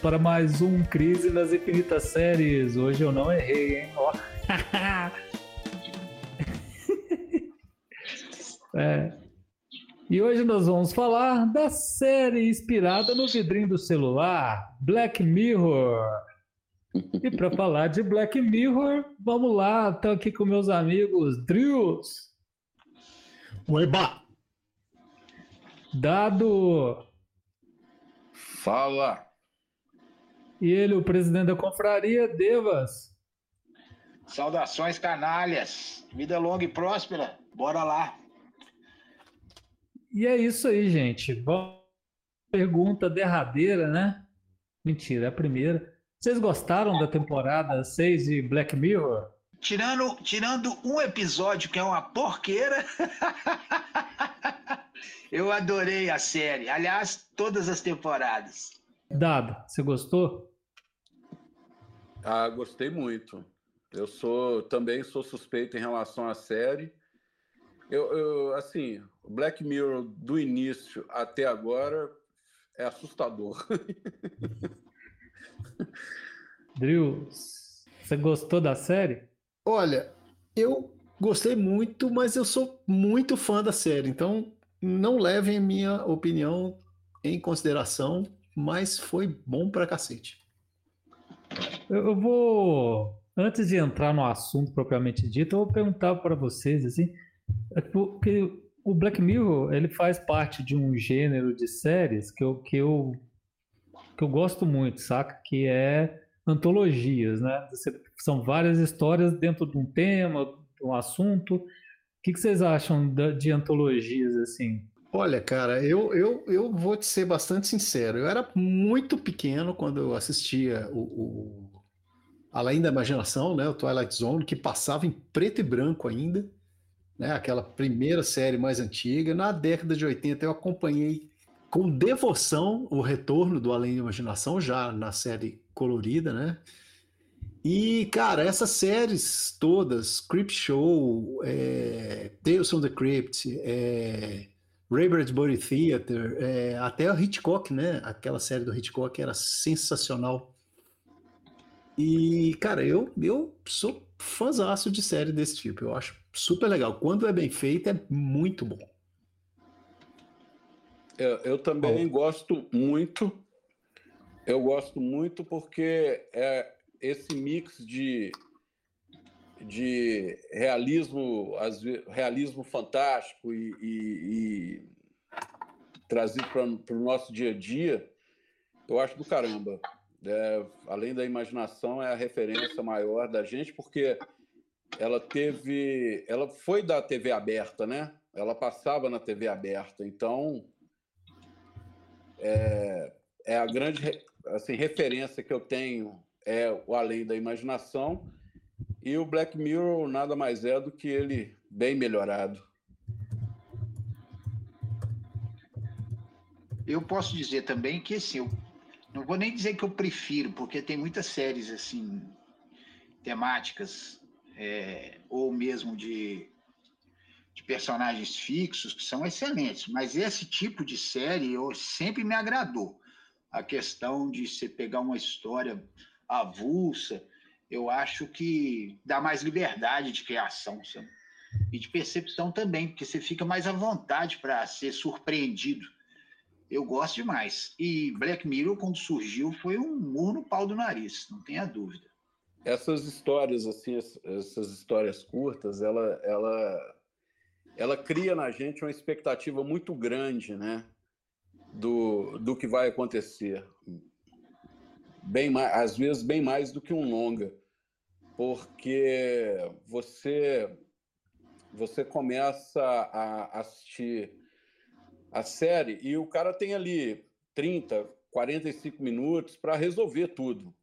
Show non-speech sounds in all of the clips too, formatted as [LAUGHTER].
para mais um Crise nas Infinitas Séries. Hoje eu não errei, hein? Ó. [LAUGHS] é. E hoje nós vamos falar da série inspirada no vidrinho do celular, Black Mirror. E para falar de Black Mirror, vamos lá, estou aqui com meus amigos Drills. Oeba! Dado. Fala! E ele, o presidente da confraria, Devas. Saudações, canalhas. Vida longa e próspera. Bora lá. E é isso aí, gente. Vamos pergunta derradeira, né? Mentira, é a primeira. Vocês gostaram da temporada 6 de Black Mirror? Tirando, tirando um episódio que é uma porqueira, [LAUGHS] eu adorei a série. Aliás, todas as temporadas. Dado, você gostou? Ah, gostei muito. Eu sou também sou suspeito em relação à série. Eu, eu, assim, o Black Mirror do início até agora é assustador. [LAUGHS] Drill, você gostou da série? Olha, eu gostei muito, mas eu sou muito fã da série, então não levem a minha opinião em consideração, mas foi bom pra cacete. Eu, vou, antes de entrar no assunto propriamente dito, eu vou perguntar para vocês assim, é porque o Black Mirror ele faz parte de um gênero de séries que eu, que eu, que eu gosto muito, saca? Que é antologias, né? São várias histórias dentro de um tema, de um assunto. O que, vocês acham de, antologias assim? Olha, cara, eu, eu, eu vou te ser bastante sincero. Eu era muito pequeno quando eu assistia o Além da Imaginação, né, o Twilight Zone, que passava em preto e branco ainda né, aquela primeira série mais antiga. Na década de 80 eu acompanhei com devoção o retorno do Além da Imaginação, já na série colorida, né? E, cara, essas séries todas, Creep Show, é, Tales from the Crypt, é, Body Theater, é, até o Hitchcock, né? Aquela série do Hitchcock era sensacional. E, cara, eu, eu sou fãzaço de série desse tipo. Eu acho super legal. Quando é bem feito, é muito bom. Eu, eu também gosto muito. Eu gosto muito porque é esse mix de, de realismo, realismo fantástico e, e, e trazido para o nosso dia a dia, eu acho do caramba. É, além da imaginação, é a referência maior da gente, porque ela teve. Ela foi da TV aberta, né? Ela passava na TV aberta, então. É, é a grande assim, referência que eu tenho é o Além da Imaginação e o Black Mirror nada mais é do que ele bem melhorado. Eu posso dizer também que assim, não vou nem dizer que eu prefiro, porque tem muitas séries assim temáticas é, ou mesmo de, de personagens fixos que são excelentes, mas esse tipo de série eu, sempre me agradou. A questão de você pegar uma história avulsa, eu acho que dá mais liberdade de criação sabe? e de percepção também, porque você fica mais à vontade para ser surpreendido eu gosto demais. E Black Mirror, quando surgiu, foi um murro no pau do nariz, não tenha dúvida. Essas histórias, assim, essas histórias curtas, ela, ela, ela cria na gente uma expectativa muito grande, né? Do, do que vai acontecer. Bem mais, às vezes, bem mais do que um longa. Porque você, você começa a assistir a série e o cara tem ali 30, 45 minutos para resolver tudo.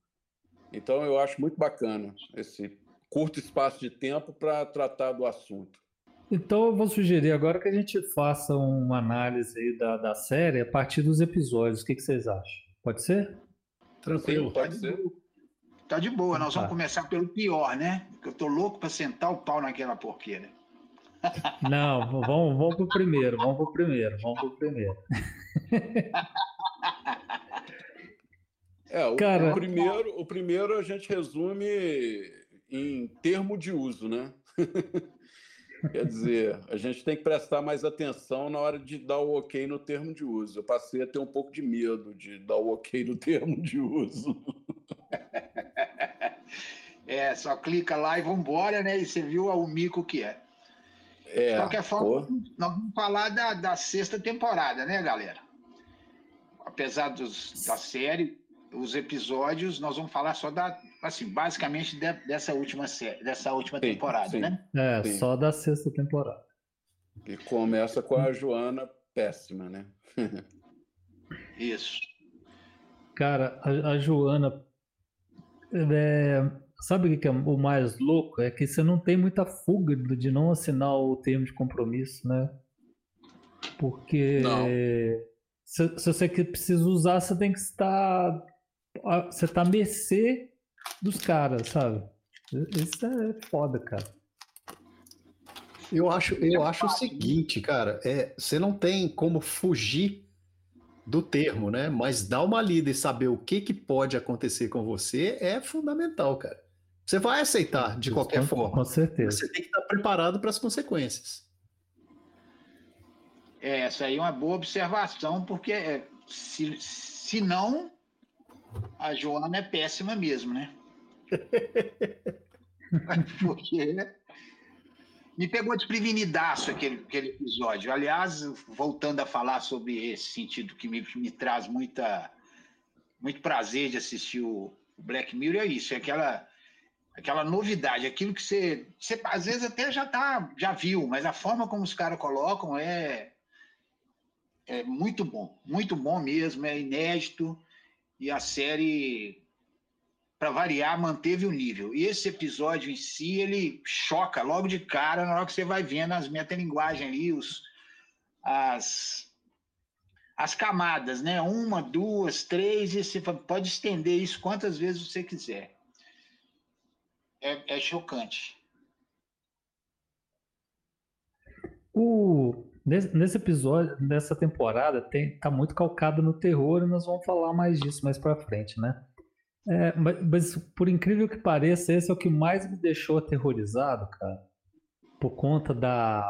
Então eu acho muito bacana esse curto espaço de tempo para tratar do assunto. Então eu vou sugerir agora que a gente faça uma análise aí da, da série a partir dos episódios. O que, que vocês acham? Pode ser? Tranquilo, Sim, pode tá ser. Tá de boa, nós vamos tá. começar pelo pior, né? Porque eu tô louco para sentar o pau naquela porqueira. Não, vamos, vamos pro primeiro, vamos pro primeiro, vamos pro primeiro. É, o, Cara... o, primeiro, o primeiro a gente resume em termo de uso, né? [LAUGHS] Quer dizer, a gente tem que prestar mais atenção na hora de dar o ok no termo de uso. Eu passei a ter um pouco de medo de dar o ok no [LAUGHS] termo de uso. É, só clica lá e vambora, né? E você viu o mico que é. É de qualquer forma, pô. nós vamos falar da, da sexta temporada, né, galera? Apesar dos, da série, os episódios, nós vamos falar só da, assim, basicamente de, dessa última série, dessa última sim, temporada, sim. né? É, sim. só da sexta temporada. E começa com a Joana péssima, né? [LAUGHS] Isso. Cara, a, a Joana. É, sabe o que é o mais louco? É que você não tem muita fuga de não assinar o termo de compromisso, né? Porque se, se, você precisa usar, você tem que estar. Você está à mercê dos caras, sabe? Isso é foda, cara. Eu acho, eu acho o seguinte, cara, é, você não tem como fugir do termo, né? Mas dar uma lida e saber o que, que pode acontecer com você é fundamental, cara. Você vai aceitar de qualquer com, forma. Com certeza. Você tem que estar preparado para as consequências. É, essa aí é uma boa observação, porque é, se, se não, a Joana é péssima mesmo, né? [LAUGHS] porque me pegou desprevenidaço aquele, aquele episódio. Aliás, voltando a falar sobre esse sentido que me, me traz muita, muito prazer de assistir o Black Mirror, é isso, é aquela, aquela novidade, aquilo que você, você às vezes até já tá, já viu, mas a forma como os caras colocam é, é muito bom, muito bom mesmo, é inédito, e a série para variar, manteve o nível. E esse episódio em si, ele choca logo de cara na hora que você vai vendo as metalinguagens ali, os, as, as camadas, né? Uma, duas, três, e você pode estender isso quantas vezes você quiser. É, é chocante. O, nesse, nesse, episódio, nessa temporada, tem, tá muito calcado no terror e nós vamos falar mais disso mais para frente, né? É, mas, mas, por incrível que pareça, esse é o que mais me deixou aterrorizado, cara. Por conta da.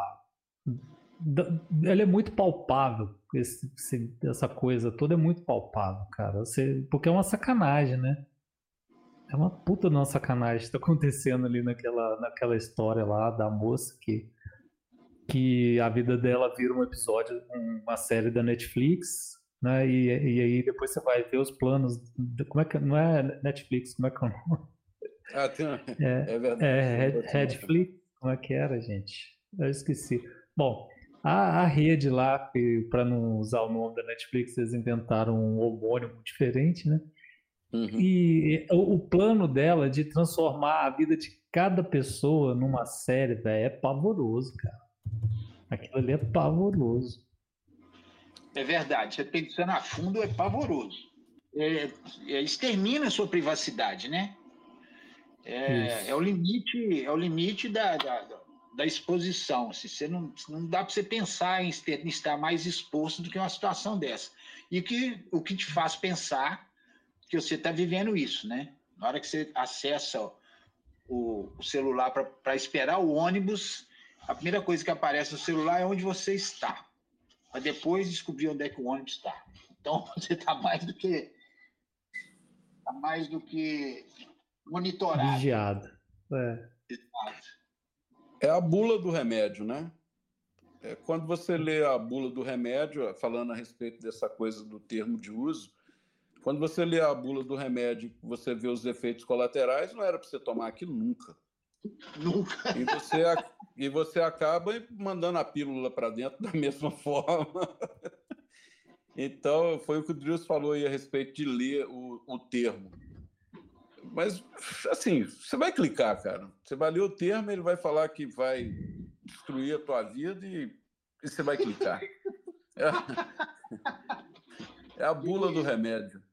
da ele é muito palpável. Esse, esse, essa coisa toda é muito palpável, cara. Você, porque é uma sacanagem, né? É uma puta uma sacanagem que tá acontecendo ali naquela, naquela história lá da moça que, que a vida dela vira um episódio, uma série da Netflix, né? E, e aí depois você vai ver os planos. Como é que não é Netflix? Como é que é o nome? Ah, tem uma... é, é verdade. É Redflix? Como é que era, gente? Eu esqueci. Bom, a, a rede lá, para não usar o nome da Netflix, eles inventaram um homônimo diferente, né? Uhum. E o, o, plano dela de transformar a vida de cada pessoa numa série, véio, é pavoroso, cara. Aquilo ali é pavoroso. É verdade. Você pensando a fundo é pavoroso. É, é, extermina a sua privacidade, né? É, é, o limite, é o limite da, da, da exposição. Se você não, não dá para você pensar em, em, estar mais exposto do que uma situação dessa. E que, o que te faz pensar que você está vivendo isso, né? Na hora que você acessa o, o celular para esperar o ônibus, a primeira coisa que aparece no celular é onde você está para depois descobrir onde é que o ônibus está. Então [LAUGHS] você está mais do que tá mais do que monitorado. Vigiado. É. é a bula do remédio, né? É, quando você lê a bula do remédio, falando a respeito dessa coisa do termo de uso, quando você lê a bula do remédio, você vê os efeitos colaterais, não era para você tomar aquilo nunca. Nunca. E você, e você acaba mandando a pílula para dentro da [LAUGHS] mesma forma. Então, foi o que o Drius falou aí a respeito de ler o, o termo. Mas, assim, você vai clicar, cara. Você vai ler o termo, ele vai falar que vai destruir a tua vida e, e você vai clicar. É, é a bula do remédio.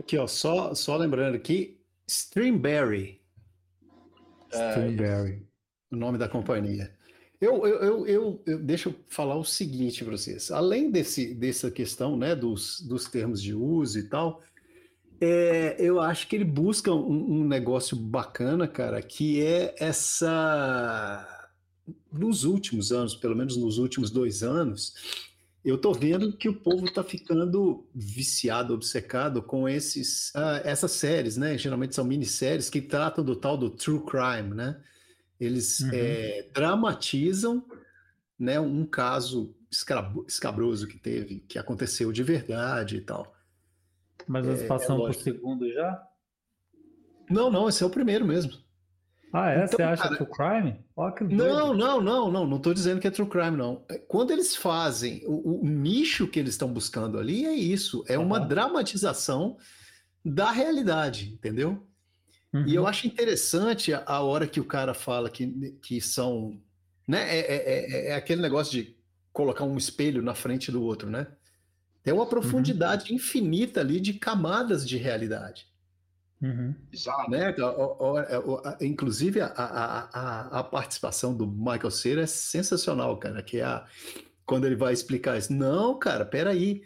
Aqui, ó, só, só lembrando aqui, Streamberry Strawberry. o nome da companhia. Eu, eu, eu, eu, eu deixa eu falar o seguinte para vocês. Além desse, dessa questão né, dos, dos termos de uso e tal, É, eu acho que ele busca um, um negócio bacana, cara, que é essa. Nos últimos anos, pelo menos nos últimos dois anos, eu tô vendo que o povo tá ficando viciado, obcecado com esses, uh, essas séries, né? Geralmente são minisséries que tratam do tal do true crime, né? Eles uhum. é, dramatizam né, um caso escabroso que teve, que aconteceu de verdade e tal. Mas eles é, passam é pro segundo já? Não, não, esse é o primeiro mesmo. Ah, é? Então, Você acha cara, true crime? Oh, não, não, não, não, não estou dizendo que é true crime, não. Quando eles fazem, o, o nicho que eles estão buscando ali é isso, é uhum. uma dramatização da realidade, entendeu? Uhum. E eu uhum. acho interessante a, a, hora que o cara fala que, que são. Né, é, é, é, é aquele negócio de colocar um espelho na frente do outro, né? Tem uma uhum. profundidade uhum. infinita ali de camadas de realidade. Uhum. Né? Inclusive, a, a, a, participação do Michael Cera é sensacional, cara. Que é a, quando ele vai explicar isso. Não, cara, peraí.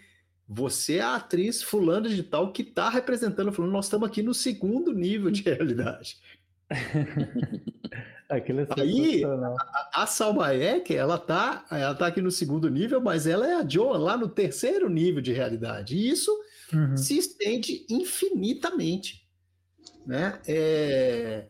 Você é a atriz fulana de tal que está representando, falando, nós estamos aqui no segundo nível de realidade. [LAUGHS] Aquilo é Aí, a, a Salma Hayek, ela tá, ela tá aqui no segundo nível, mas ela é a Joan lá no terceiro nível de realidade. E isso uhum. se estende infinitamente, né? É...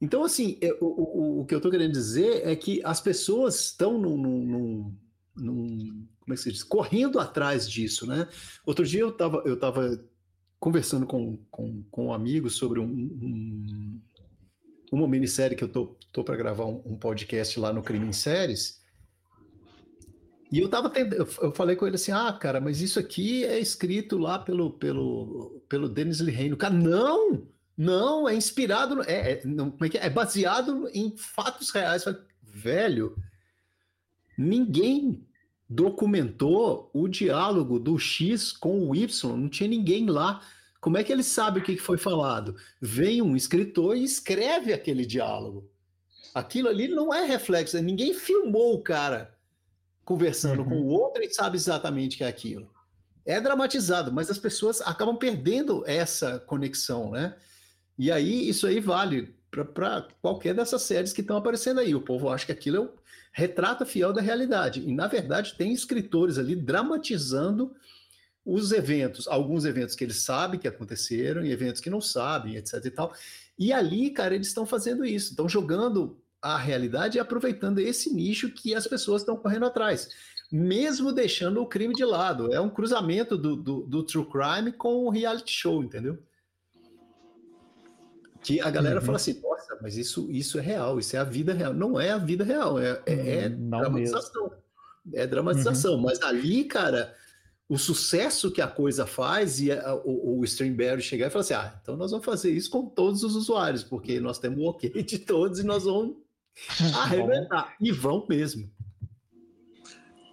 Então, assim, é, o, o, que eu estou querendo dizer é que as pessoas estão num, num, num, como é que se diz? Correndo atrás disso, né? Outro dia eu estava eu tava conversando com, com, com um amigo sobre um, um uma minissérie que eu tô, tô para gravar um, um, podcast lá no Crime em Séries. E eu tava tendo, eu falei com ele assim: "Ah, cara, mas isso aqui é escrito lá pelo pelo pelo Denis Lehane". Cara: "Não! Não, é inspirado, é, é, não, como é, que é? é baseado em fatos reais". Velho, ninguém documentou o diálogo do X com o Y, não tinha ninguém lá. Como é que ele sabe o que foi falado? Vem um escritor e escreve aquele diálogo. Aquilo ali não é reflexo, ninguém filmou o cara conversando uhum. com o outro e sabe exatamente o que é aquilo. É dramatizado, mas as pessoas acabam perdendo essa conexão, né? E aí isso aí vale para qualquer dessas séries que estão aparecendo aí. O povo acha que aquilo é o retrato fiel da realidade. E, na verdade, tem escritores ali dramatizando os eventos, alguns eventos que eles sabem que aconteceram e eventos que não sabem, etc e tal. E ali, cara, eles estão fazendo isso, estão jogando a realidade e aproveitando esse nicho que as pessoas estão correndo atrás, mesmo deixando o crime de lado. É um cruzamento do, do, do true crime com o reality show, entendeu? Que a galera uhum. fala assim, nossa, mas isso, isso é real, isso é a vida real. Não é a vida real, é, é, é dramatização. Mesmo. É dramatização, uhum. mas ali, cara, o sucesso que a coisa faz e a, o, o Streamberry chegar e falar assim: ah, então nós vamos fazer isso com todos os usuários, porque nós temos o ok de todos e nós [LAUGHS] vamos arrebentar. e vão mesmo.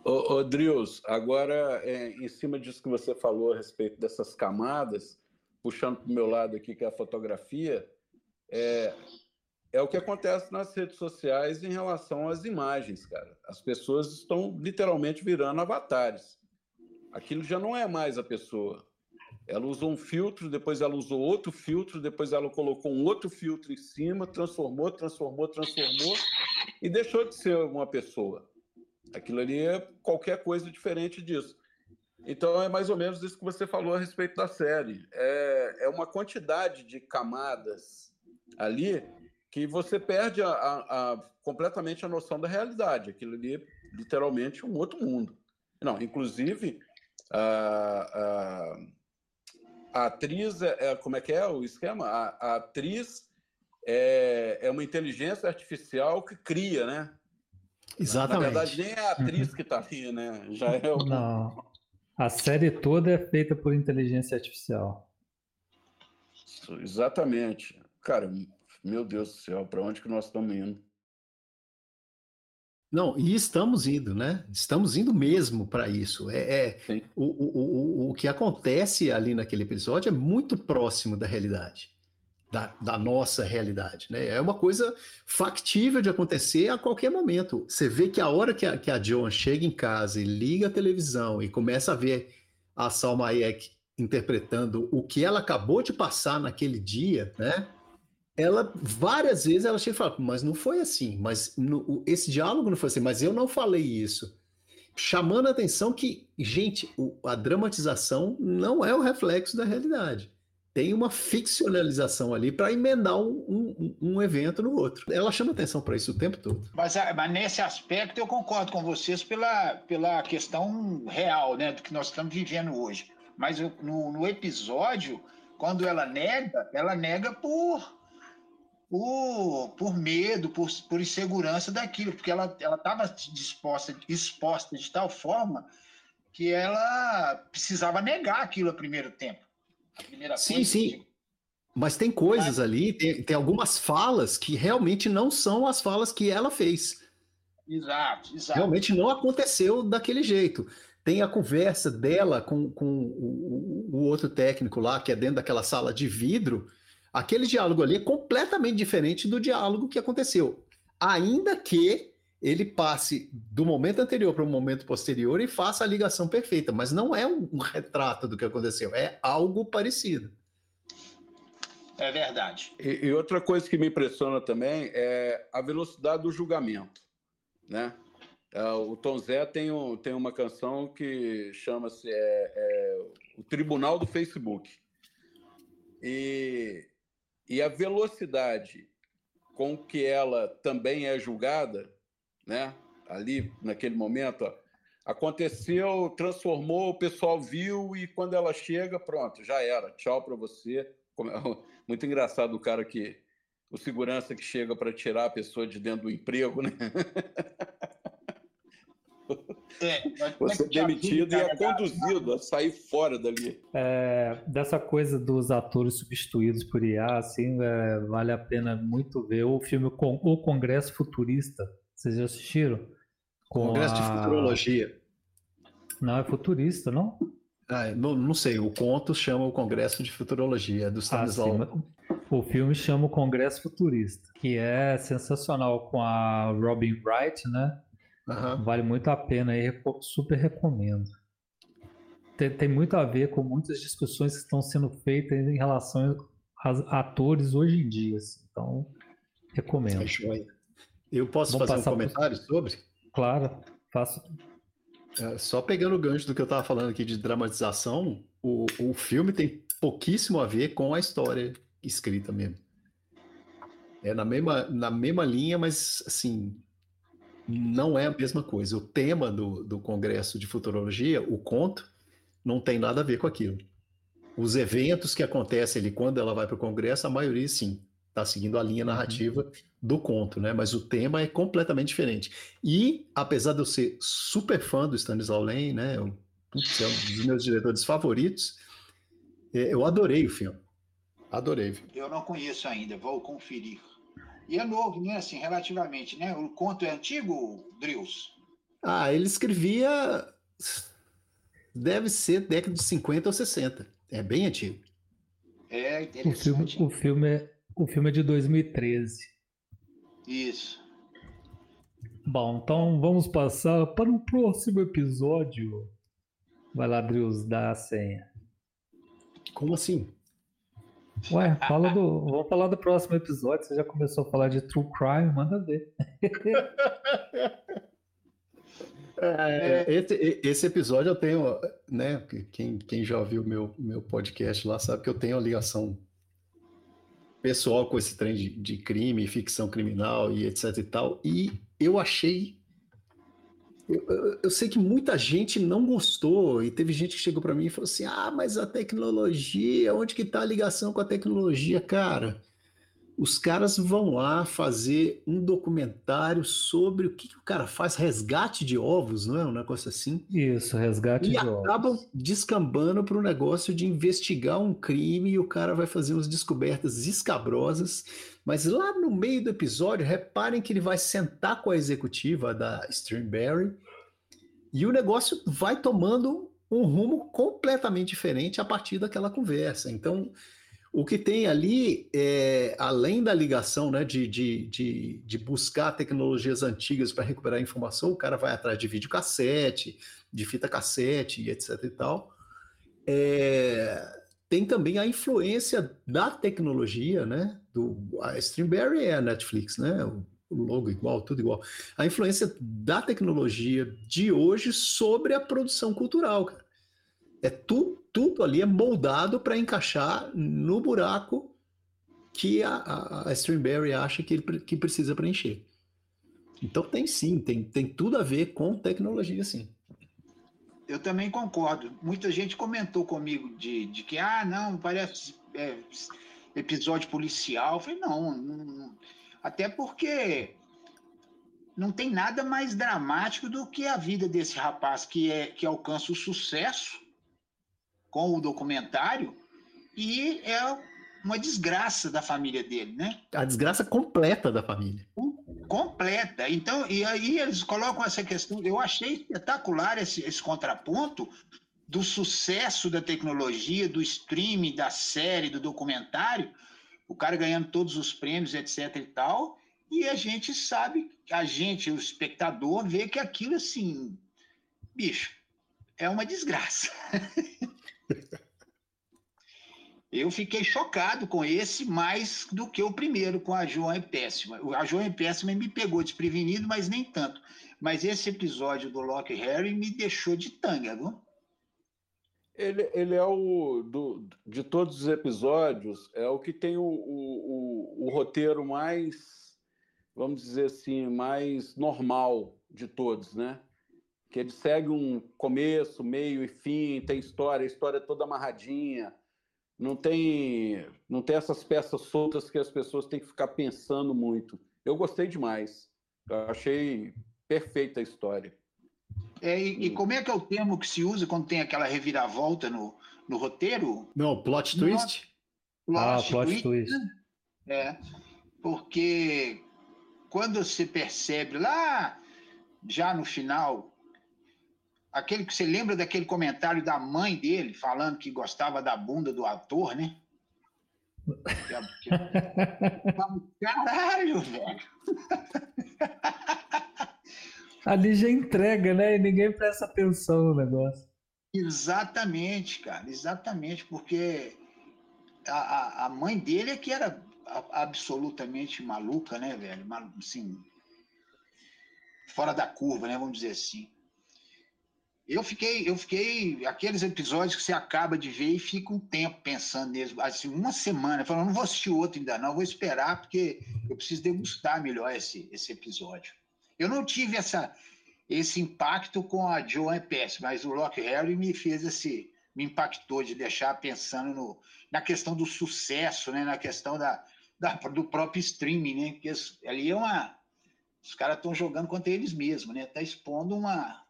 Ô, ô Drius, agora, é, em cima disso que você falou a respeito dessas camadas, puxando para o meu lado aqui, que é a fotografia, é, é o que acontece nas redes sociais em relação às imagens, cara. As pessoas estão literalmente virando avatares aquilo já não é mais a pessoa. Ela usou um filtro, depois ela usou outro filtro, depois ela colocou um outro filtro em cima, transformou, transformou, transformou e deixou de ser uma pessoa. Aquilo ali é qualquer coisa diferente disso. Então é mais ou menos isso que você falou a respeito da série. É, é uma quantidade de camadas ali que você perde a, a, a, completamente a noção da realidade. Aquilo ali é literalmente um outro mundo. Não, inclusive a, a, a atriz, é, é, como é que é o esquema? A, atriz é, é uma inteligência artificial que cria, né? Exatamente. Na verdade, nem é a atriz que está ali, né? Já é o... Não. A série toda é feita por inteligência artificial. Exatamente. Cara, meu Deus do céu, para onde que nós estamos indo? Não, e estamos indo, né? Estamos indo mesmo para isso. É, é o, o, o, o que acontece ali naquele episódio é muito próximo da realidade, da, da nossa realidade, né? É uma coisa factível de acontecer a qualquer momento. Você vê que a hora que a, que a Joan chega em casa e liga a televisão e começa a ver a Salma Hayek interpretando o que ela acabou de passar naquele dia, né? Ela várias vezes ela chega e fala, mas não foi assim, mas no, esse diálogo não foi assim, mas eu não falei isso. Chamando a atenção que, gente, o, a dramatização não é o reflexo da realidade tem uma ficcionalização ali para emendar um, um, um, evento no outro. Ela chama atenção para isso o tempo todo. Mas, ah, mas, nesse aspecto eu concordo com vocês pela, pela questão real, né, do que nós estamos vivendo hoje. Mas no, no episódio, quando ela nega, ela nega por por, por medo, por, por insegurança daquilo, porque ela estava disposta, exposta de tal forma que ela precisava negar aquilo a primeiro tempo sim, sim. Mas tem coisas ali, tem, tem algumas falas que realmente não são as falas que ela fez. Exato, exato. Realmente não aconteceu daquele jeito. Tem a conversa dela com, com o, o, outro técnico lá, que é dentro daquela sala de vidro. Aquele diálogo ali é completamente diferente do diálogo que aconteceu. Ainda que ele passe do momento anterior para o momento posterior e faça a ligação perfeita, mas não é um, retrato do que aconteceu, é algo parecido. É verdade. E, e, outra coisa que me impressiona também é a velocidade do julgamento, né? É, o Tom Zé tem, um, tem uma canção que chama-se é, é, O Tribunal do Facebook. E, e a velocidade com que ela também é julgada né? Ali, naquele momento, ó, aconteceu, transformou, o pessoal viu e quando ela chega, pronto, já era. Tchau para você. [LAUGHS] Muito engraçado o cara que o segurança que chega para tirar a pessoa de dentro do emprego, né? [LAUGHS] É, Você é demitido e é conduzido a sair fora dali. É, dessa coisa dos atores substituídos por IA, assim, é, vale a pena muito ver o filme O Congresso Futurista, vocês já assistiram? Com Congresso a... de Futurologia. Não, é futurista, não? Ah, não, não sei, o conto chama o Congresso de Futurologia, do Stanislau. Ah, o filme chama o Congresso Futurista, que é sensacional com a Robin Wright, né? Uhum. Vale muito a pena aí, super recomendo. Tem, tem, muito a ver com muitas discussões que estão sendo feitas em relação a atores hoje em dia. Assim. Então, recomendo. É. Eu posso Vamos fazer um comentário por... sobre? Claro, faço. É, só pegando o gancho do que eu estava falando aqui de dramatização, o, o filme tem pouquíssimo a ver com a história escrita mesmo. É na mesma, na mesma linha, mas assim, não é a mesma coisa. O tema do, do Congresso de Futurologia, o conto, não tem nada a ver com aquilo. Os eventos que acontecem ali quando ela vai para o Congresso, a maioria sim está seguindo a linha uhum. narrativa do conto, né? Mas o tema é completamente diferente. E, apesar de eu ser super fã do Stanislau Lem, né? Eu, putz, é um dos meus diretores favoritos, é, eu adorei o filme. Adorei. Eu não conheço ainda, vou conferir. E é novo, né? Assim, relativamente, né? O conto é antigo, Drills? Ah, ele escrevia. Deve ser década de 50 ou 60. É bem antigo. É interessante. O filme, o filme é o filme é de 2013. Isso. Bom, então vamos passar para o próximo episódio. Vai lá, Drius, dá a senha. Como assim? Ué, fala do. Vamos falar do próximo episódio. Você já começou a falar de True Crime, manda ver. [LAUGHS] É, esse, esse, episódio eu tenho, né? Quem, quem já ouviu meu, meu podcast lá sabe que eu tenho a ligação pessoal com esse trem de, de crime, ficção criminal e etc e tal. E eu achei. Eu, sei que muita gente não gostou, e teve gente que chegou para mim e falou assim: ah, mas a tecnologia, onde que tá a ligação com a tecnologia? Cara, os caras vão lá fazer um documentário sobre o que, que, o cara faz, resgate de ovos, não é? Um negócio assim. Isso, resgate e de ovos. E acabam descambando para o negócio de investigar um crime e o cara vai fazer umas descobertas escabrosas. Mas lá no meio do episódio, reparem que ele vai sentar com a executiva da Streamberry e o negócio vai tomando um rumo completamente diferente a partir daquela conversa. Então o que tem ali, é, além da ligação né, de, de, de, de buscar tecnologias antigas para recuperar informação, o cara vai atrás de videocassete, de fita cassete e etc e tal. é, tem também a influência da tecnologia, né? Do, a Streamberry é a Netflix, né? O, o logo igual, tudo igual. A influência da tecnologia de hoje sobre a produção cultural, cara. É tu, tudo ali é moldado para encaixar no buraco que a, a, a Streamberry acha que, ele, que precisa preencher. Então tem sim, tem, tem tudo a ver com tecnologia, sim. Eu também concordo. Muita gente comentou comigo de, de que, ah, não, parece é, episódio policial. Eu falei, não, não, até porque não tem nada mais dramático do que a vida desse rapaz que, é, que alcança o sucesso com o documentário e é uma desgraça da família dele, né? A desgraça completa da família. Completa. Então, e aí eles colocam essa questão. Eu achei espetacular esse, esse contraponto do sucesso da tecnologia, do streaming, da série, do documentário, o cara ganhando todos os prêmios, etc e tal, e a gente sabe, a gente, o espectador, vê que aquilo, assim, bicho, é uma desgraça. [LAUGHS] Eu fiquei chocado com esse mais do que o primeiro, com a João é Péssima. A João é Péssima me pegou desprevenido, mas nem tanto. Mas esse episódio do Loki Harry me deixou de tanga, viu? Ele, ele é o, do, de todos os episódios, é o que tem o, o, o, o roteiro mais, vamos dizer assim, mais normal de todos, né? Que ele segue um começo, meio e fim, tem história, a história é toda amarradinha não tem, não tem essas peças soltas que as pessoas têm que ficar pensando muito. Eu gostei demais. Eu achei perfeita a história. É, e, e, como é que é o termo que se usa quando tem aquela reviravolta no, no roteiro? Não, plot twist. Plot ah, plot twist. twist. Né? É, porque quando você percebe lá, já no final, aquele que você lembra daquele comentário da mãe dele falando que gostava da bunda do ator, né? [LAUGHS] Caralho, velho! Ali já entrega, né? E ninguém presta atenção no negócio. Exatamente, cara, exatamente, porque a, a, a mãe dele é que era absolutamente maluca, né, velho? Assim, fora da curva, né? Vamos dizer assim. Eu fiquei, eu fiquei, aqueles episódios que você acaba de ver e fica um tempo pensando neles, assim, uma semana, falando, não vou assistir outro ainda não, vou esperar, porque eu preciso degustar melhor esse, esse episódio. Eu não tive essa, esse impacto com a Joan Pass, mas o Lock Harry me fez esse, me impactou de deixar pensando no, na questão do sucesso, né, na questão da, da do próprio streaming, né, porque ali é uma, os caras estão jogando contra eles mesmos, né, tá expondo uma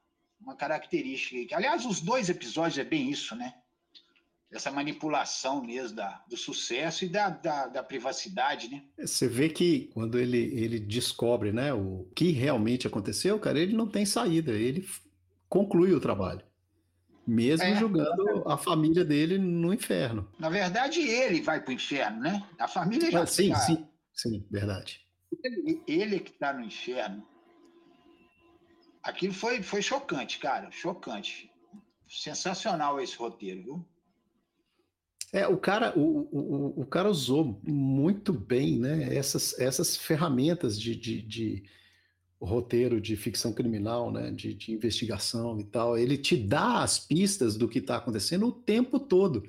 uma característica. Aliás, os dois episódios é bem isso, né? Essa manipulação mesmo da, do sucesso e da, da, da, privacidade, né? Você vê que quando ele, ele descobre né, o que realmente aconteceu, cara, ele não tem saída, ele conclui o trabalho. Mesmo é, julgando a família dele no inferno. Na verdade, ele vai para o inferno, né? A família já. Ah, sim, tá... sim, sim, verdade. Ele, ele que está no inferno aquilo foi, foi chocante, cara, chocante. Sensacional esse roteiro, viu? É, o cara, o, o, o cara usou muito bem, né, essas, essas ferramentas de, de, de roteiro de ficção criminal, né, de, de investigação e tal. Ele te dá as pistas do que está acontecendo o tempo todo,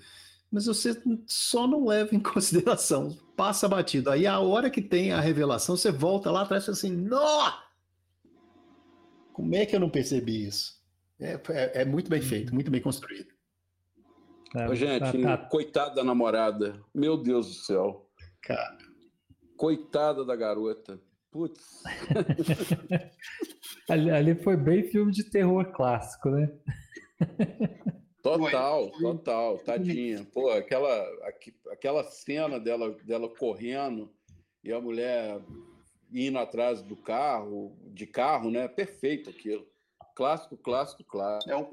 mas você só não leva em [LAUGHS] consideração, passa batido. Aí a hora que tem a revelação, você volta lá atrás e fala assim, nossa! Como é que eu não percebi isso? É, é, é muito bem feito, muito bem construído. É, gente, a, a... coitada da namorada. Meu Deus do céu. Cara. Coitada da garota. Putz. [LAUGHS] ali, ali, foi bem filme de terror clássico, né? [LAUGHS] Total, total, tadinha. Pô, aquela, aquela cena dela, dela correndo e a mulher indo atrás do carro, de carro, né? Perfeito aquilo. Clássico, clássico, clássico. É o,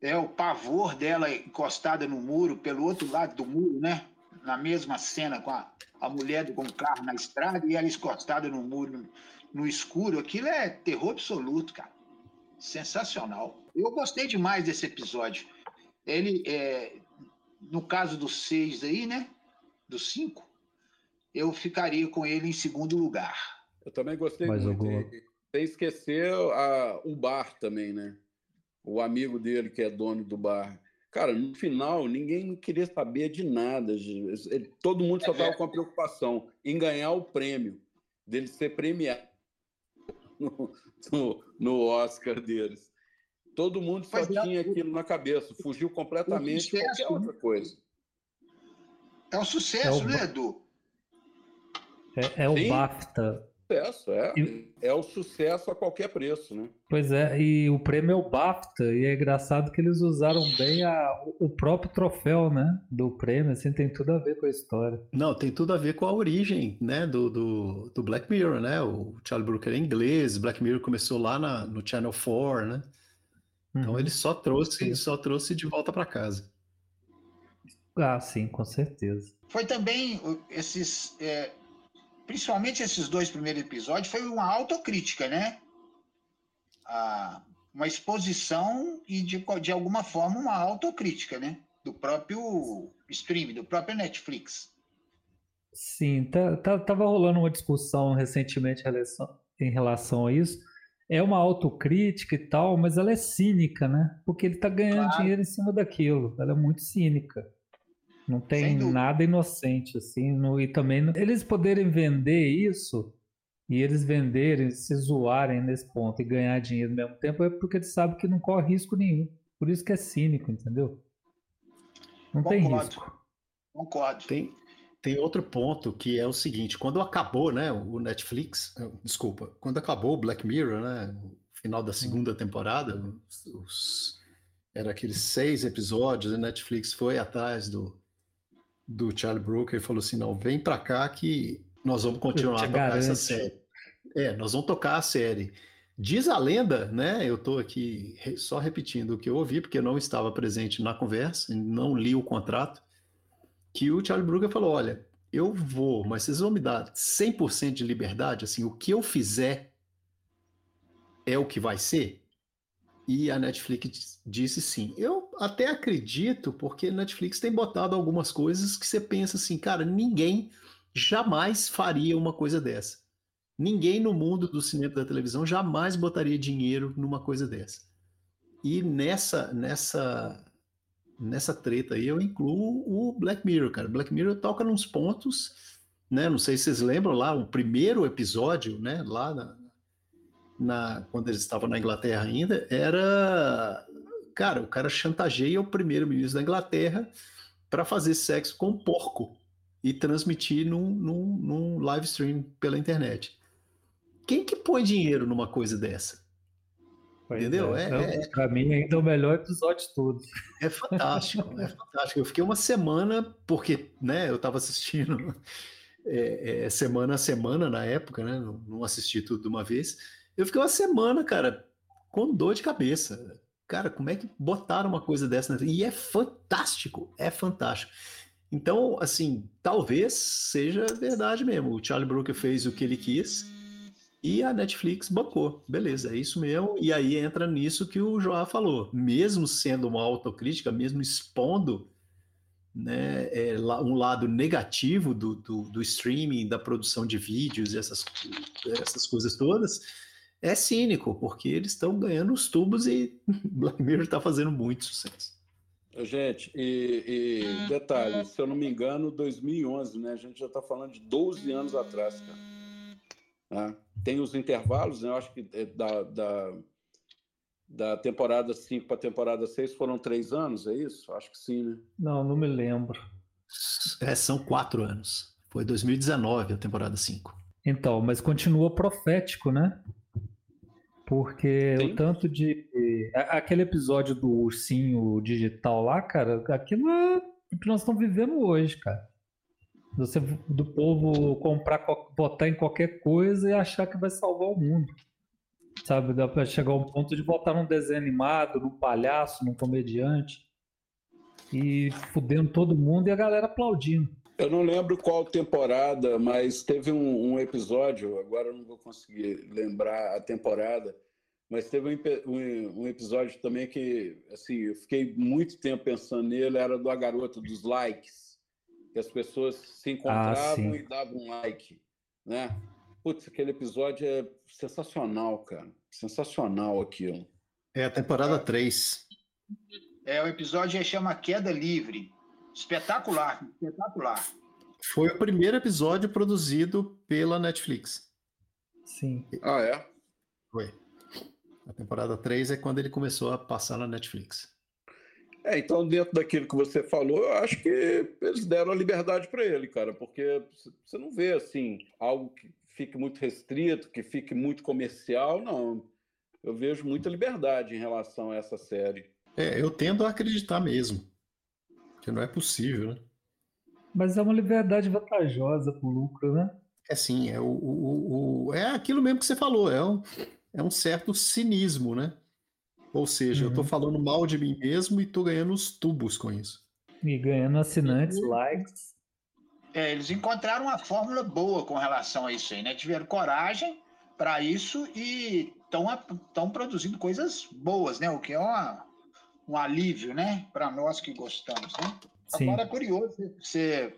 é o pavor dela encostada no muro, pelo outro lado do muro, né? Na mesma cena com a, a mulher com o carro na estrada e ela encostada no muro no, no escuro. Aquilo é terror absoluto, cara. Sensacional. Eu gostei demais desse episódio. Ele, é, no caso dos seis aí, né? Dos cinco, eu ficaria com ele em segundo lugar. Eu também gostei Mas muito. Vou... Sem esquecer a, o bar também, né? O amigo dele que é dono do bar. Cara, no final, ninguém queria saber de nada. Todo mundo só estava é. com a preocupação em ganhar o prêmio, dele ser premiado [LAUGHS] no, no, no Oscar deles. Todo mundo só Mas tinha aquilo na cabeça, fugiu completamente de qualquer outra coisa. É um sucesso, é o... né, Edu? É, é o BAFTA sucesso, é. E... É o sucesso a qualquer preço, né? Pois é, e o prêmio é o BAFTA, e é engraçado que eles usaram bem a, o próprio troféu, né? Do prêmio, assim, tem tudo a ver com a história. Não, tem tudo a ver com a origem, né? Do, do, do Black Mirror, né? O Charlie Brooker é inglês, Black Mirror começou lá na, no Channel 4, né? Então uhum. ele só trouxe, ele só trouxe de volta para casa. Ah, sim, com certeza. Foi também esses é principalmente esses dois primeiros episódios, foi uma autocrítica, né? Ah, uma exposição e, de, de alguma forma, uma autocrítica, né? Do próprio stream, do próprio Netflix. Sim, tá, tá, tava rolando uma discussão recentemente em relação a isso. É uma autocrítica e tal, mas ela é cínica, né? Porque ele tá ganhando claro. dinheiro em cima daquilo. Ela é muito cínica. Não tem nada inocente, assim, no, e também eles poderem vender isso e eles venderem, se zoarem nesse ponto e ganhar dinheiro ao mesmo tempo é porque eles sabem que não corre risco nenhum. Por isso que é cínico, entendeu? Não Concordo. tem risco. Concordo. Tem, tem outro ponto que é o seguinte: quando acabou, né, o Netflix, eh, desculpa, quando acabou o Black Mirror, né, o final da segunda temporada, os, os, era aqueles seis episódios, e Netflix foi atrás do, do Charlie Brooker e falou assim: não, vem para cá que nós vamos continuar a tocar essa série. É, nós vamos tocar a série. Diz a lenda, né? Eu estou aqui só repetindo o que eu ouvi, porque eu não estava presente na conversa, não li o contrato, que o Charlie Brooker falou: olha, eu vou, mas vocês vão me dar 100% de liberdade, assim, o que eu fizer é o que vai ser? E a Netflix disse sim. Eu até acredito, porque a Netflix tem botado algumas coisas que você pensa assim, cara, ninguém jamais faria uma coisa dessa. Ninguém no mundo do cinema e da televisão jamais botaria dinheiro numa coisa dessa. E nessa nessa nessa treta aí eu incluo o Black Mirror, cara. Black Mirror toca nos pontos, né? Não sei se vocês lembram lá, o primeiro episódio, né? Lá na, na, quando eles estavam na Inglaterra ainda, era. Cara, o cara chantageia o primeiro-ministro da Inglaterra para fazer sexo com um porco e transmitir num, num, num live stream pela internet. Quem que põe dinheiro numa coisa dessa? Pois Entendeu? É, é, é para mim, ainda é o melhor episódio de todos. É fantástico, é fantástico. Eu fiquei uma semana, porque né, eu estava assistindo [LAUGHS] é, é, semana a semana na época, né? Não, não assisti tudo de uma vez. Eu fiquei uma semana, cara, com dor de cabeça. Cara, como é que botaram uma coisa dessa? E é fantástico, é fantástico. Então, assim, talvez seja verdade mesmo. O Charlie Brooker fez o que ele quis e a Netflix bancou. Beleza, é isso mesmo. E aí entra nisso que o João falou. Mesmo sendo uma autocrítica, mesmo expondo né, é, um lado negativo do, do, do, streaming, da produção de vídeos, essas, essas coisas todas, é cínico, porque eles estão ganhando os tubos e [LAUGHS] Black Mirror está fazendo muito sucesso. Gente, e, e, hum, detalhe, se eu não me engano, 2011, né? A gente já está falando de 12 anos atrás, cara. Ah, tem os intervalos, né? Eu acho que é da, da, da temporada 5 para a temporada 6 foram três anos, é isso? Acho que sim, né? Não, não me lembro. É, são quatro anos. Foi 2019 a temporada 5. Então, mas continua profético, né? Porque Sim. o tanto de. Aquele episódio do ursinho digital lá, cara, aquilo é o que nós estamos vivendo hoje, cara. Você, do povo comprar, botar em qualquer coisa e achar que vai salvar o mundo. Sabe? Dá pra chegar a um ponto de botar num desenho animado, num palhaço, num comediante. E fudendo todo mundo e a galera aplaudindo. Eu não lembro qual temporada, mas teve um, um, episódio, agora eu não vou conseguir lembrar a temporada, mas teve um, um, um, episódio também que, assim, eu fiquei muito tempo pensando nele, era do A Garota dos Likes, que as pessoas se ah, encontravam ah, e davam um like, né? Putz, aquele episódio é sensacional, cara. Sensacional aquilo. É a temporada 3. É, o episódio chama Queda Livre. Espetacular, espetacular. Foi o primeiro episódio produzido pela Netflix. Sim. Ah, é? Foi. A temporada 3 é quando ele começou a passar na Netflix. É, então, dentro daquilo que você falou, eu acho que eles deram a liberdade para ele, cara, porque você não vê, assim, algo que fique muito restrito, que fique muito comercial, não. Eu vejo muita liberdade em relação a essa série. É, eu tendo a acreditar mesmo. Que não é possível, né? Mas é uma liberdade vantajosa para o lucro, né? É sim, é, o, o, o, é aquilo mesmo que você falou, é um, é um certo cinismo, né? Ou seja, uhum. eu estou falando mal de mim mesmo e estou ganhando os tubos com isso. E ganhando assinantes, uhum. likes. É, eles encontraram uma fórmula boa com relação a isso aí, né? Tiveram coragem para isso e estão produzindo coisas boas, né? O que é uma, um alívio, né? Para nós que gostamos, né? Sim. Agora é curioso, você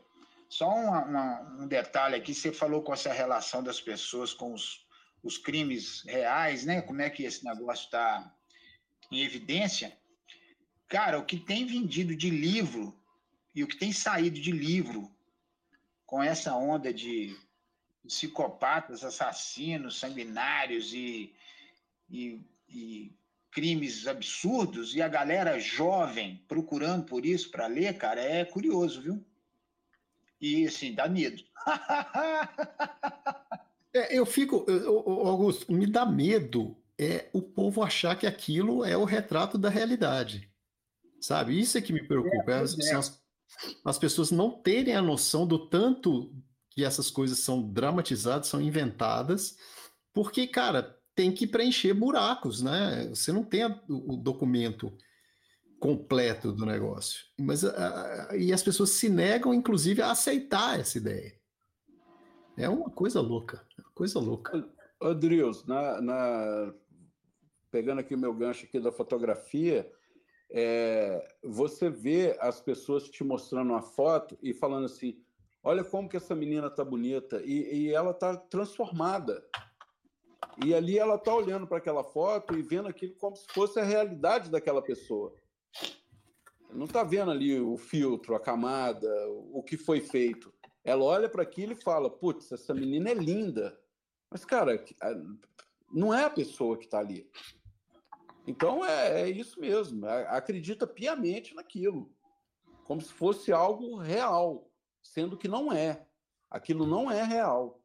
só uma, uma, um detalhe aqui, você falou com essa relação das pessoas com os, os crimes reais, né? Como é que esse negócio está em evidência? Cara, o que tem vendido de livro e o que tem saído de livro com essa onda de psicopatas, assassinos, sanguinários e, e, e crimes absurdos e a galera jovem procurando por isso para ler, cara, é curioso, viu? E assim, dá medo. [LAUGHS] é, eu fico, Augusto, me dá medo é o povo achar que aquilo é o retrato da realidade. Sabe? Isso é que me preocupa. É, as, é. As, as pessoas não terem a noção do tanto que essas coisas são dramatizadas, são inventadas, porque, cara, tem que preencher buracos, né? Você não tem a, o documento completo do negócio. Mas a, a, e as pessoas se negam, inclusive, a aceitar essa ideia. É uma coisa louca, uma coisa louca. Adrius, na, na, pegando aqui o meu gancho aqui da fotografia, é, você vê as pessoas te mostrando uma foto e falando assim, olha como que essa menina tá bonita, e, e ela tá transformada. E ali ela tá olhando para aquela foto e vendo aquilo como se fosse a realidade daquela pessoa não está vendo ali o filtro, a camada, o que foi feito. Ela olha para aquilo e fala: putz, essa menina é linda. Mas, cara, não é a pessoa que está ali. Então é, é, isso mesmo. Acredita piamente naquilo, como se fosse algo real, sendo que não é. Aquilo não é real.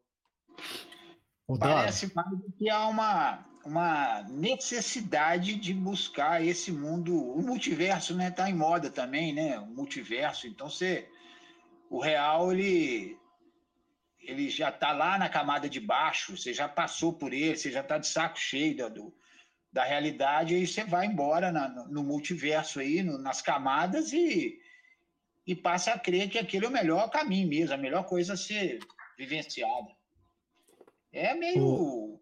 Parece mais que há uma uma necessidade de buscar esse mundo, o multiverso, né? Tá em moda também, né? O multiverso. Então você, o real ele ele já está lá na camada de baixo, você já passou por ele, você já está de saco cheio da, do, da realidade, aí você vai embora na, no multiverso aí, no, nas camadas e, e passa a crer que aquele é o melhor caminho mesmo, a melhor coisa a ser vivenciada. É meio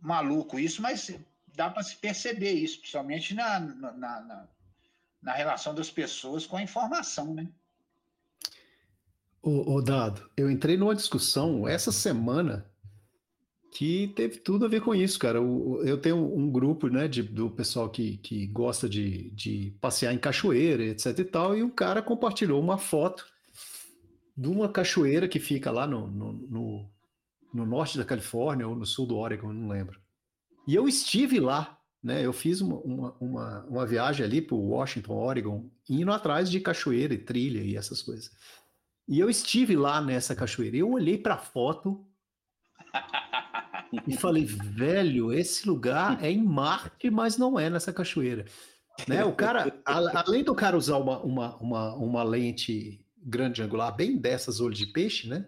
maluco isso, mas dá para se perceber isso, principalmente na, na, na, na, relação das pessoas com a informação, né? O, o Dado, eu entrei numa discussão essa semana que teve tudo a ver com isso, cara. eu tenho um grupo, né, de, do pessoal que, que gosta de, de passear em cachoeira, etc e tal, e o cara compartilhou uma foto de uma cachoeira que fica lá no, no, no no norte da Califórnia ou no sul do Oregon, não lembro. E eu estive lá, né? Eu fiz uma, uma, uma, uma viagem ali para Washington, Oregon, indo atrás de cachoeira e trilha e essas coisas. E eu estive lá nessa cachoeira. Eu olhei para a foto e falei, velho, esse lugar é em Marte, mas não é nessa cachoeira. Né? O cara, a, além do cara usar uma, uma, uma, uma lente grande angular, bem dessas olhos de peixe, né?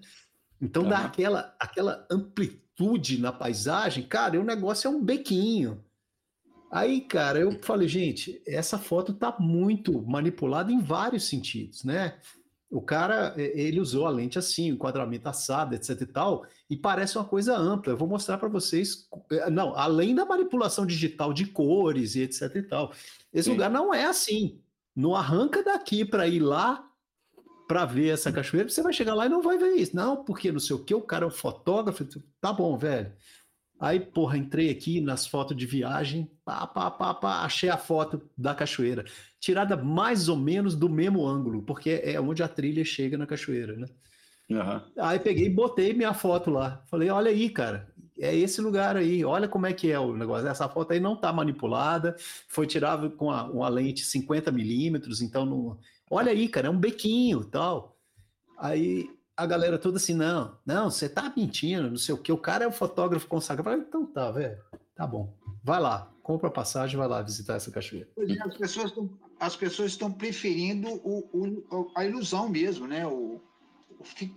Então dá aquela, aquela amplitude na paisagem, cara, e o negócio é um bequinho. Aí, cara, eu falei, gente, essa foto tá muito manipulada em vários sentidos, né? O cara, ele usou a lente assim, o enquadramento assado, etc e tal, e parece uma coisa ampla. Eu vou mostrar para vocês. Eh, não, além da manipulação digital de cores e etc e tal. Esse Sim. lugar não é assim. Não arranca daqui para ir lá para ver essa cachoeira, você vai chegar lá e não vai ver isso. Não, porque não sei o que, o cara é um fotógrafo. Tá bom, velho. Aí, porra, entrei aqui nas fotos de viagem, pá, pá, pá, pá, achei a foto da cachoeira, tirada mais ou menos do mesmo ângulo, porque é onde a trilha chega na cachoeira, né? Uhum. Aí peguei e botei minha foto lá. Falei, olha aí, cara, é esse lugar aí, olha como é que é o negócio. Essa foto aí não está manipulada, foi tirada com a, uma lente 50 milímetros, então não. Olha aí, cara, é um bequinho tal. Aí a galera toda assim, não, não, você tá mentindo, não sei o que, o cara é um fotógrafo consagrado. Falei, então tá, velho, tá bom. Vai lá, compra a passagem, vai lá visitar essa cachoeira. É, as pessoas estão, as pessoas estão preferindo o, o, a ilusão mesmo, né? O,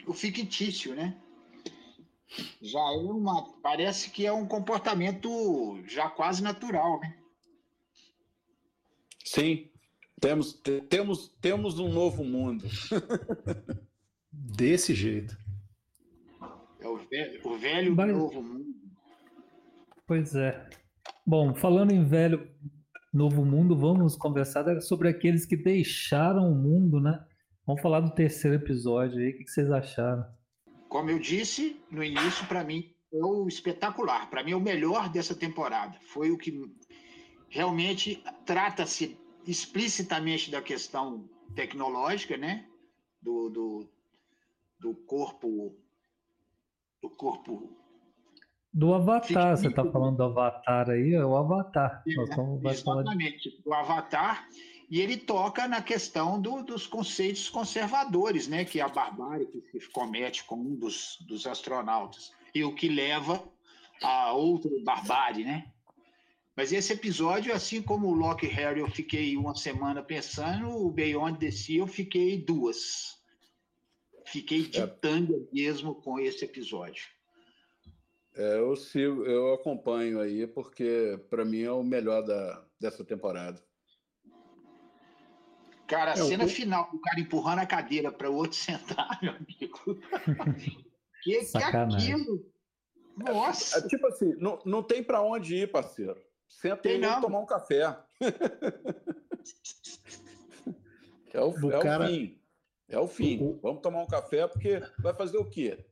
o fictício, né? Já é uma, parece que é um comportamento já quase natural, né? Sim, temos, temos, temos um novo mundo. [LAUGHS] Desse jeito. É o velho, o velho Mas... novo mundo. Pois é. Bom, falando em velho novo mundo, vamos conversar sobre aqueles que deixaram o mundo, né? Vamos falar do terceiro episódio aí. O que vocês acharam? Como eu disse no início, para mim é o espetacular. Para mim é o melhor dessa temporada. Foi o que realmente trata-se explicitamente da questão tecnológica, né? Do, do, do corpo do corpo do Avatar, você está falando do Avatar aí, é o Avatar. É, exatamente, o Avatar, e ele toca na questão do, dos conceitos conservadores, né, que é a barbárie que se comete com um dos, dos astronautas, e o que leva a outra barbárie, né? Mas esse episódio, assim como o Loki Harry, eu fiquei uma semana pensando, o Beyond the Sea eu fiquei duas. Fiquei de é. mesmo com esse episódio. É, eu sigo, eu acompanho aí, porque para mim é o melhor da, dessa temporada. Cara, a é, cena final, o cara empurrando a cadeira para o outro [LAUGHS] sentar, meu amigo. que, que é aquilo? Nossa! É, tipo assim, não, não tem para onde ir, parceiro. Senta aí e tomar um café. é o, o é cara... o fim. É o fim. Vamos tomar um café, porque vai fazer o quê?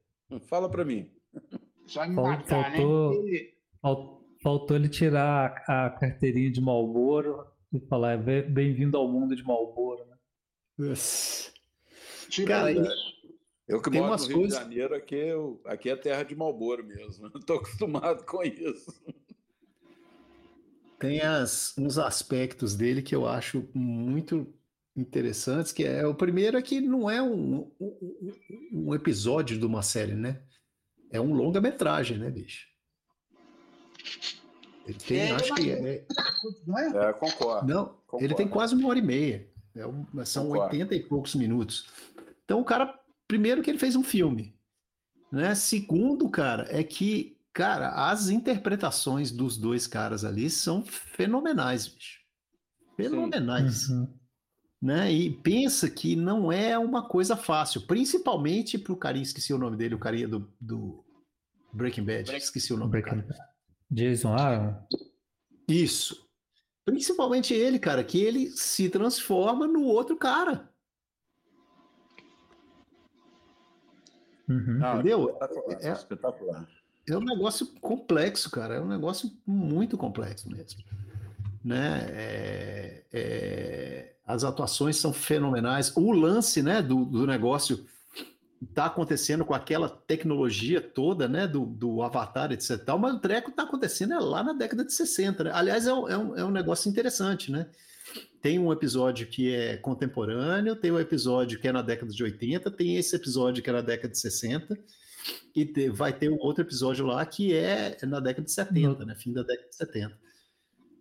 Fala para mim. Só me matar, né? faltou, né? Faltou ele tirar a carteirinha de Malboro e falar é bem-vindo ao mundo de Malboro, né? Cara, eu que moro no Rio coisas... de Janeiro, aqui, eu, aqui é terra de Malboro mesmo. [LAUGHS] Estou acostumado com isso. Tem as, uns aspectos dele que eu acho muito interessantes, que é o primeiro é que não é um, um, um episódio de uma série, né? É um longa-metragem, né, bicho? Ele tem, é, acho que é. É, concordo. Não, concordo. ele tem quase uma hora e meia. É um, são concordo. 80 e poucos minutos. Então, o cara, primeiro que ele fez um filme. Né? Segundo, cara, é que, cara, as interpretações dos dois caras ali são fenomenais, bicho. Fenomenais. Uhum né? E pensa que não é uma coisa fácil, principalmente para o carinha, esqueci o nome dele, o carinha do, do Breaking Bad, esqueci o nome Breaking do cara. Jason Aaron? Isso. Principalmente ele, cara, que ele se transforma no outro cara. Uhum. Entendeu? É, espetacular. É um negócio complexo, cara. É um negócio muito complexo mesmo. Né? É, é as atuações são fenomenais. O lance né, do, do negócio está acontecendo com aquela tecnologia toda, né, do, do Avatar, etc. Tal, mas o treco está acontecendo é lá na década de 60. Né? Aliás, é um, é, um, é um negócio interessante, né? Tem um episódio que é contemporâneo, tem um episódio que é na década de 80, tem esse episódio que é na década de 60, e te, vai ter um outro episódio lá que é na década de 70, né? Fim da década de 70.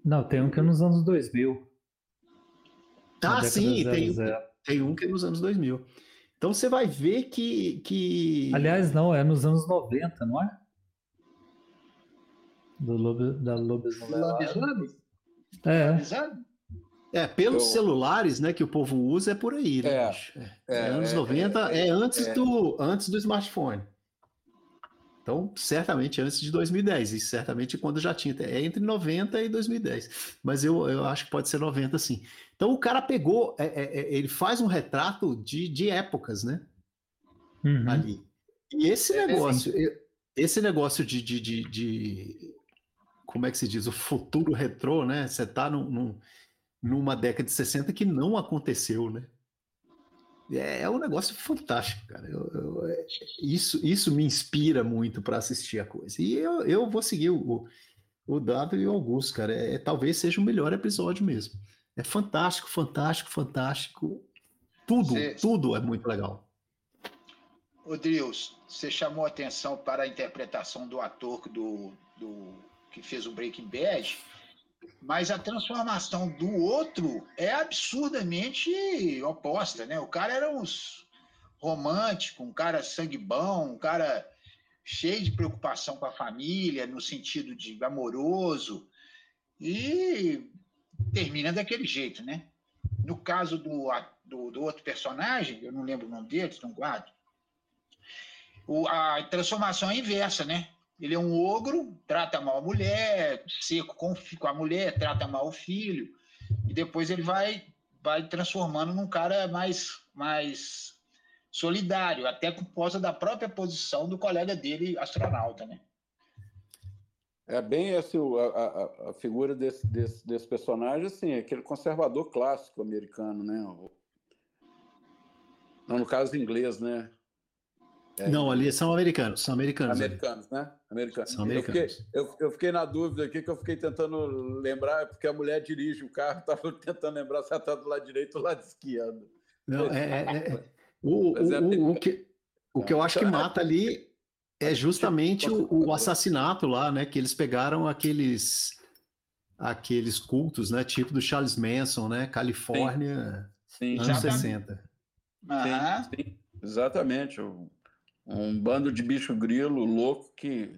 Não, tem um que é nos anos 2000. Ah, sim, tem, tem um que é nos anos 2000. Então você vai ver que, que. Aliás, não, é nos anos 90, não é? Do Lobo, da Lobes Novela. É. É, pelos eu... celulares, né, que o povo usa, é por aí, né? É, é, é anos 90, é, é antes, Do, antes do smartphone. Então, certamente antes de 2010, e certamente quando já tinha, é entre 90 e 2010. Mas eu, eu acho que pode ser 90, sim. Então, o cara pegou, é, é, é, ele faz um retrato de, de épocas, né? Uhum. Ali. E esse é, negócio, esse negócio de, de, de, de, como é que se diz, o futuro retrô, né? Você tá num, num, numa década de 60 que não aconteceu, né? É, é um negócio fantástico, cara. Eu, eu, é, isso, isso me inspira muito para assistir a coisa. E eu, eu vou seguir o, o Dado e o Augusto, cara. É, é, talvez seja o melhor episódio mesmo. É fantástico, fantástico, fantástico. Tudo, Cê... tudo é muito legal. Odrius, você chamou atenção para a interpretação do ator do, do que fez o Breaking Bad mas a transformação do outro é absurdamente oposta, né? O cara era um romântico, um cara sangue bom, um cara cheio de preocupação com a família, no sentido de amoroso, e termina daquele jeito, né? No caso do, do, do outro personagem, eu não lembro o nome dele, não guardo, o, a transformação é inversa, né? Ele é um ogro, trata mal a mulher, seco com, com a mulher, trata mal o filho, e depois ele vai, vai transformando num cara mais, mais solidário, até por causa da própria posição do colega dele, astronauta, né? É bem esse, a, a, a figura desse, desse, desse, personagem, assim, aquele conservador clássico americano, né? No caso inglês, né? É, não, ali são americanos, são americanos. Americanos, ali. né? Americanos. São americanos. Eu fiquei, eu, eu fiquei, na dúvida aqui, que eu fiquei tentando lembrar, porque a mulher dirige o carro, [LAUGHS] estava tentando lembrar se ela está do lado direito ou do lado esquerdo. Não, é, é, é o, o, é o, o, que, o que eu acho que mata ali é justamente o, o assassinato lá, né? Que eles pegaram aqueles aqueles cultos, né? Tipo do Charles Manson, né? Califórnia, sim, sim, anos 60. Sim, sim, exatamente. O um bando de bicho grilo louco que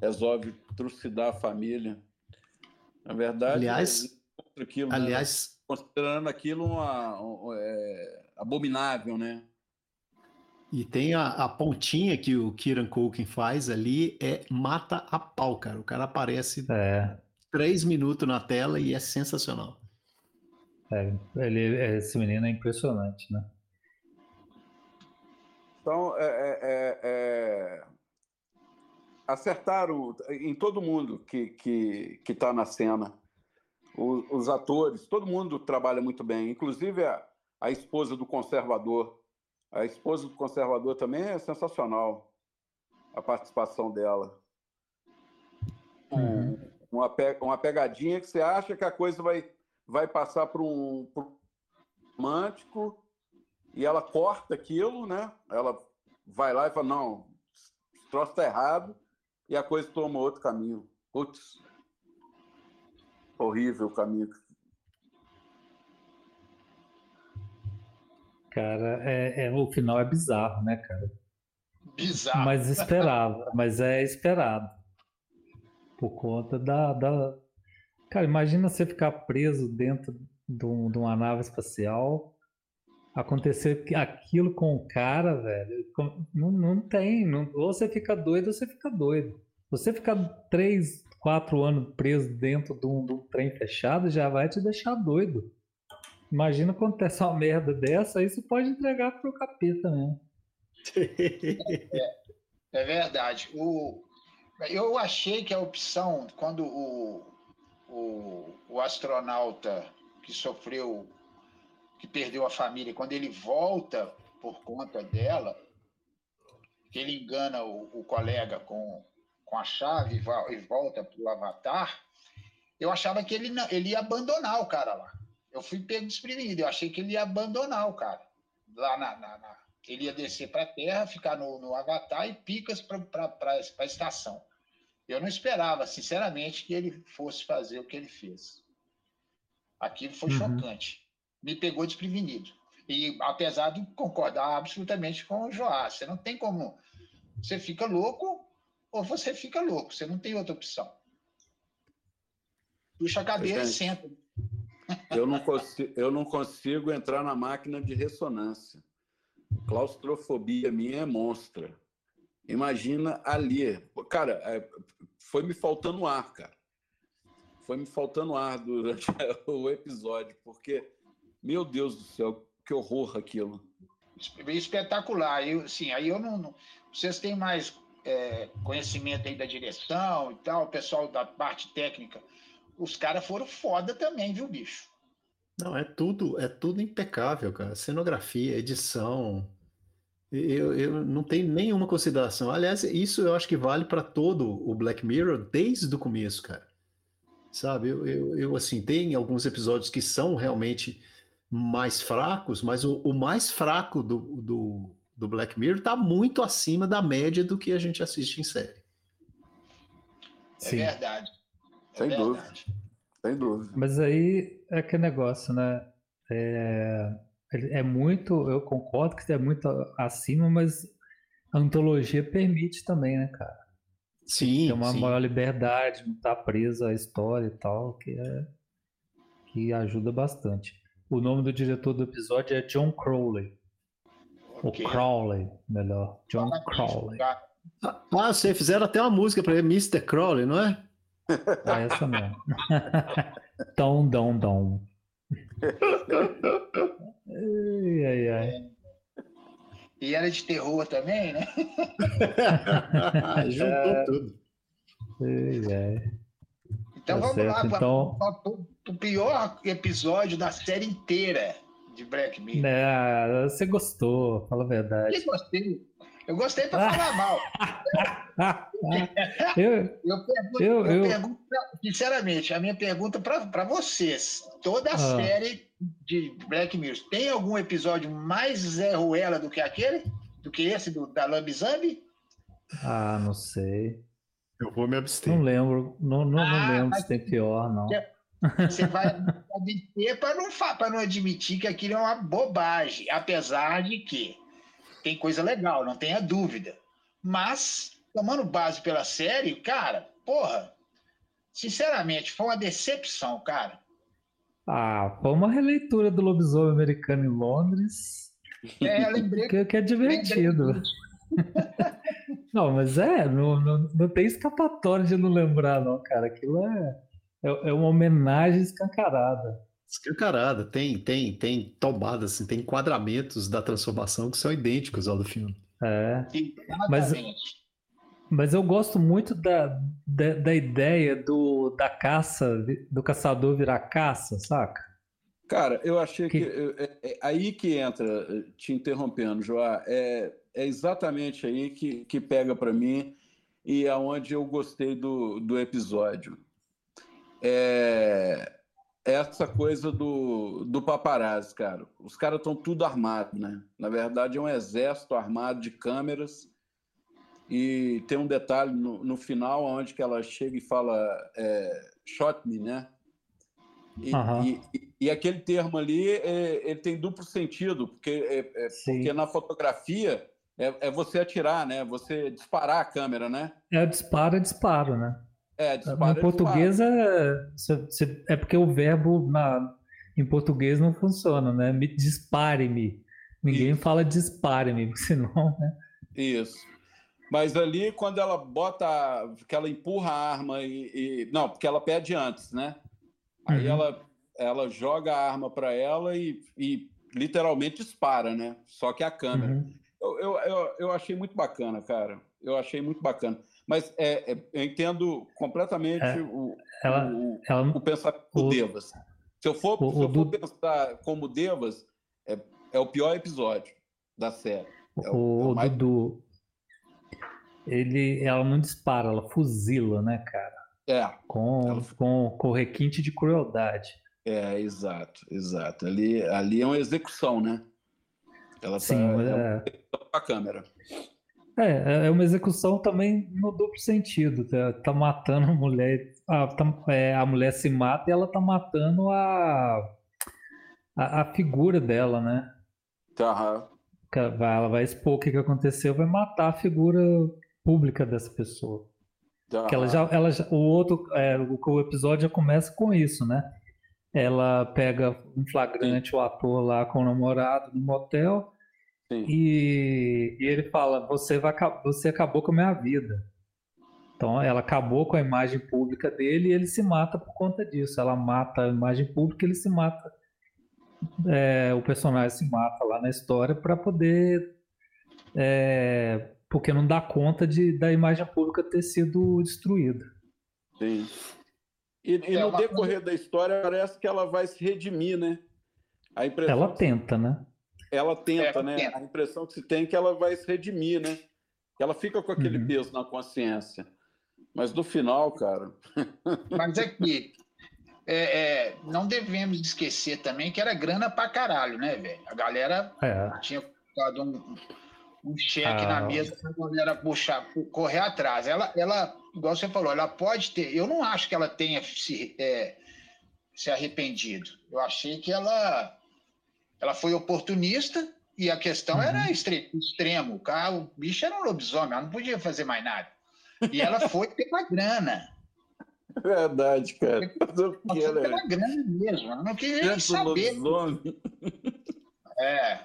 resolve trucidar a família. Na verdade, aliás, é aquilo, né? aliás, né? considerando aquilo uma, um, é, abominável, né? E tem a, a, pontinha que o Kieran Culkin faz ali, é mata a pau, cara. O cara aparece é. três minutos na tela e é sensacional. É, ele, esse menino é impressionante, né? Então, é, é, é, é, acertaram em todo mundo que está que, que tá na cena. Os, os, atores, todo mundo trabalha muito bem, inclusive a, a esposa do conservador. A esposa do conservador também é sensacional, a participação dela. Uhum. Uma, uma pegadinha que você acha que a coisa vai, vai passar para um, um romântico e ela corta aquilo, né? Ela vai lá e fala, não, o troço está errado, e a coisa toma outro caminho. Putz, horrível o caminho. Cara, é, é, o final é bizarro, né, cara? Bizarro. Mas esperado, mas é esperado. Por conta da, da... Cara, imagina você ficar preso dentro de, um, de uma nave espacial acontecer aquilo com o cara, velho, não, não tem. Não, ou você fica doido ou você fica doido. Você ficar três, quatro anos preso dentro de um, de um trem fechado já vai te deixar doido. Imagina acontecer uma merda dessa, isso pode entregar pro capeta mesmo. É, é verdade. O, eu achei que a opção, quando o, o, o astronauta que sofreu que perdeu a família, quando ele volta por conta dela, que ele engana o, o colega com, com a chave e volta para o Avatar, eu achava que ele, não, ele ia abandonar o cara lá. Eu fui pego desprevenido, eu achei que ele ia abandonar o cara. Lá na. na, na ele ia descer para a Terra, ficar no, no Avatar e picas para a estação. Eu não esperava, sinceramente, que ele fosse fazer o que ele fez. Aquilo foi uhum. chocante me pegou desprevenido. E apesar de concordar absolutamente com o Joás, você não tem como. Você fica louco ou você fica louco, você não tem outra opção. Puxa a cadeira e senta. Eu não, consigo, eu não consigo entrar na máquina de ressonância. Claustrofobia minha é monstra. Imagina ali. Cara, é, foi me faltando ar, cara. Foi me faltando ar durante [LAUGHS] o episódio, porque, meu Deus do céu, que horror aquilo. Espetacular. Eu, sim, aí eu não, não. Vocês têm mais é, conhecimento aí da direção e tal, o pessoal da parte técnica. Os caras foram foda também, viu, bicho? Não, é tudo, é tudo impecável, cara. Cenografia, edição. Eu, eu não tenho nenhuma consideração. Aliás, isso eu acho que vale para todo o Black Mirror desde o começo, cara. Sabe, eu, eu, eu, assim, tem alguns episódios que são realmente mais fracos, mas o, o mais fraco do, do, do Black Mirror está muito acima da média do que a gente assiste em série. É Sim. verdade. É Sem verdade. dúvida. Sem dúvida. Mas aí é que negócio, né? É, é muito, eu concordo que é muito acima, mas a antologia permite também, né, cara? Sim. Tem uma sim. maior liberdade, não tá presa à história e tal, que é que ajuda bastante. O nome do diretor do episódio é John Crowley. Okay. O Crowley, melhor. John Crowley. Ah, vocês fizeram até uma música para ele, Mr. Crowley, não é? É [LAUGHS] essa mesmo. Tom, dom, dom. ai, ai, ai. E era de terror também, né? [LAUGHS] Juntou é... tudo. Ai, ai. Então tá vamos certo. lá então... o pior episódio da série inteira de Black Mirror. É, você gostou, fala a verdade. Eu gostei. Eu gostei para falar [LAUGHS] mal. eu, eu, pergunto, eu, eu, pergunto, sinceramente, a minha pergunta para vocês: toda a ah. série de Black Mirror tem algum episódio mais Zé Ruela do que aquele? Do que esse do, da Lambizambi? Ah, não sei. Eu vou me abster. Não lembro, não, não, ah, não lembro se tem pior, não. Você vai [LAUGHS] abster para não, não admitir que aquilo é uma bobagem, apesar de que tem coisa legal, não tenha dúvida. Mas, tomando base pela série, cara, porra, sinceramente, foi uma decepção, cara. Ah, foi uma releitura do lobisomem americano em Londres. É, eu lembrei. Que, que é divertido. [LAUGHS] não, mas é, não, não, não tem escapatória de não lembrar, não, cara. Aquilo é, é, é uma homenagem escancarada. Escancarada, tem, tem, tem tomadas, assim, tem enquadramentos da transformação que são idênticos ao do filme. É. Mas, mas eu gosto muito da, da, da, ideia do, da caça, do caçador virar caça, saca? Cara, eu achei que, que é, é, aí que entra, te interrompendo, Joá, é, é exatamente aí que, que pega para mim e aonde é eu gostei do, do episódio. É, essa coisa do, do paparazzi, cara. Os caras estão tudo armados, né? Na verdade, é um exército armado de câmeras. E tem um detalhe no, no final, onde que ela chega e fala é, shot me, né? E, uhum. e, e, e, aquele termo ali, é, ele tem duplo sentido, porque, é, é porque na fotografia é, é, você atirar, né? Você disparar a câmera, né? É, dispara, disparo, né? É, dispara, em português é, é porque o verbo na, em português não funciona, né? Dispare-me. Ninguém Isso. fala dispare-me, [LAUGHS] senão, né? Isso. Mas ali, quando ela bota, que ela empurra a arma e, e não, porque ela pede antes, né? Aí uhum. ela, ela joga a arma para ela e, e, literalmente dispara, né? Só que a câmera. Uhum. Eu, eu, eu, eu achei muito bacana, cara. Eu achei muito bacana. Mas é, é, eu entendo completamente é, o, ela, o, ela, o pensamento do Devas. Se eu for, o, se eu for pensar como Devas, é, é o pior episódio da série. É o, é mais... Dudu, ele, ela não dispara, ela fuzila, né, cara? É. Com, ela... com, com requinte de crueldade. É, exato, exato. Ali, ali é uma execução, né? Ela Sim, tá, é... é a câmera. É, é uma execução também no duplo sentido. Tá, tá matando a mulher, a, tá, é, a mulher se mata e ela tá matando a, a, a figura dela, né? Uhum. Ela vai expor o que, que aconteceu, vai matar a figura pública dessa pessoa. Que ela já, ela já, o outro, é, o, o episódio já começa com isso, né? ela pega um flagrante Sim. o ator lá com o namorado no motel e, e, ele fala: você, vai, você acabou com a minha vida. Então ela acabou com a imagem pública dele e ele se mata por conta disso. Ela mata a imagem pública, ele se mata. É, o personagem se mata lá na história para poder. É, porque não dá conta de, da imagem pública ter sido destruída. Sim. E, e é no decorrer da história parece que ela vai se redimir, né? A impressão ela tenta, né? Ela tenta, né? Tenta. A impressão que se tem é que ela vai se redimir, né? Ela fica com aquele uhum. peso na consciência. Mas no final, cara. [LAUGHS] Mas é que é, é, não devemos esquecer também que era grana pra caralho, né, velho? A galera é. tinha dado um, um cheque ah. na mesa pra galera puxar, correr atrás. Ela, ela, igual você falou, ela pode ter. Eu não acho que ela tenha se, é, se arrependido. Eu achei que ela, ela foi oportunista e a questão uhum. era extremo. O, cara, o bicho era um lobisomem, ela não podia fazer mais nada. E ela foi pela grana. Verdade, cara. Ela foi pela grana mesmo. Ela não queria nem saber. É.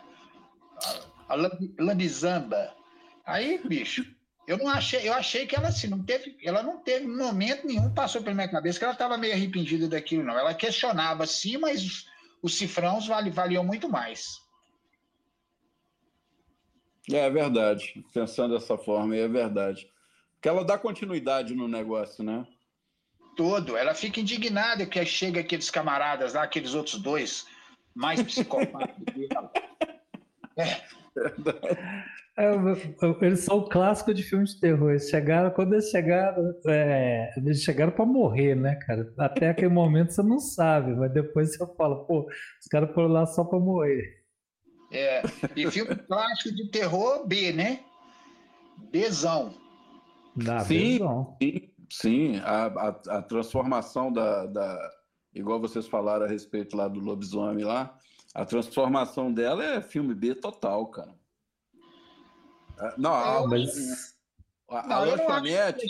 A lambizamba. Aí, bicho, eu não achei, eu achei que ela assim, não teve, ela não teve momento nenhum passou pela minha cabeça que ela estava meio arrependida daquilo, não. Ela questionava sim, mas os, os cifrãos vale, valiam muito mais. É verdade. Pensando dessa forma, é verdade. Que ela dá continuidade no negócio, né? Todo. Ela fica indignada que chega aqueles camaradas lá, aqueles outros dois, mais psicopatas [LAUGHS] dela. É. É, eles são o clássico de filmes de terror. Eles chegaram, quando eles chegaram, é, eles chegaram para morrer, né, cara? Até aquele momento você não sabe, mas depois você fala, pô, os caras foram lá só para morrer. É, e filme clássico de terror B, né? Bzão. Da sim, sim, sim, a, a, a transformação da, da, igual vocês falaram a respeito lá do lobisomem lá, a transformação dela é filme B total, cara. Não, a, mas... a, a, a lanchonete.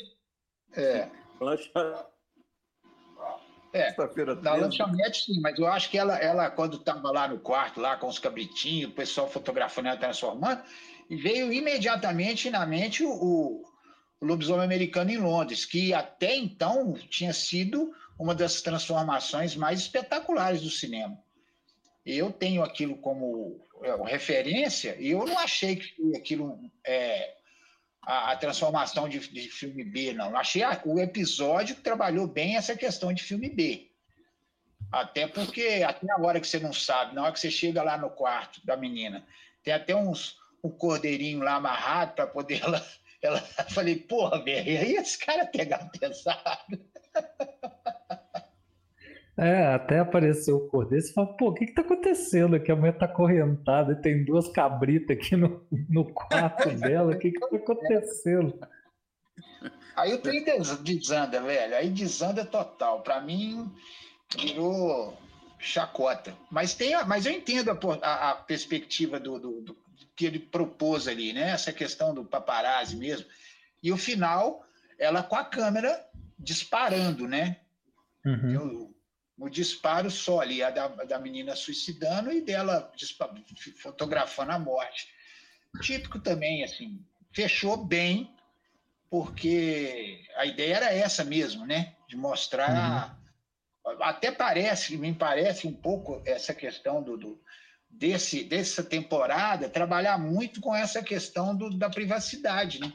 É. Lancha... É, na lanchonete sim, mas eu acho que ela, ela quando estava lá no quarto, lá com os cabritinhos, o pessoal fotografando ela transformando, e veio imediatamente na mente o, o Lobisomem Americano em Londres, que até então tinha sido uma das transformações mais espetaculares do cinema. Eu tenho aquilo como é, referência e eu não achei que aquilo é, a, a, transformação de, de, filme B, não. Eu achei a, o episódio que trabalhou bem essa questão de filme B. Até porque, até a hora que você não sabe, na hora que você chega lá no quarto da menina, tem até uns, um cordeirinho lá amarrado para poder [LAUGHS] ela ela, falei, porra, velho, aí esse cara pegar pesado. [LAUGHS] É, até apareceu o cordeiro, você fala, pô, o que que tá acontecendo aqui? A mulher tá acorrentada e tem duas cabritas aqui no, no quarto [LAUGHS] dela, o que que tá acontecendo? Aí o trem desanda, velho, aí desanda total. Pra mim, virou chacota. Mas, tem, mas eu entendo a, a, a perspectiva do, do, do, que ele propôs ali, né? Essa questão do paparazzi mesmo. E o final, ela com a câmera disparando, né? Uhum. O, o, disparo só ali, a da, da menina suicidando e dela fotografando a morte. Típico também, assim, fechou bem, porque a ideia era essa mesmo, né? De mostrar. Uhum. Até parece, me parece um pouco essa questão do, do desse, dessa temporada trabalhar muito com essa questão do, da privacidade, né?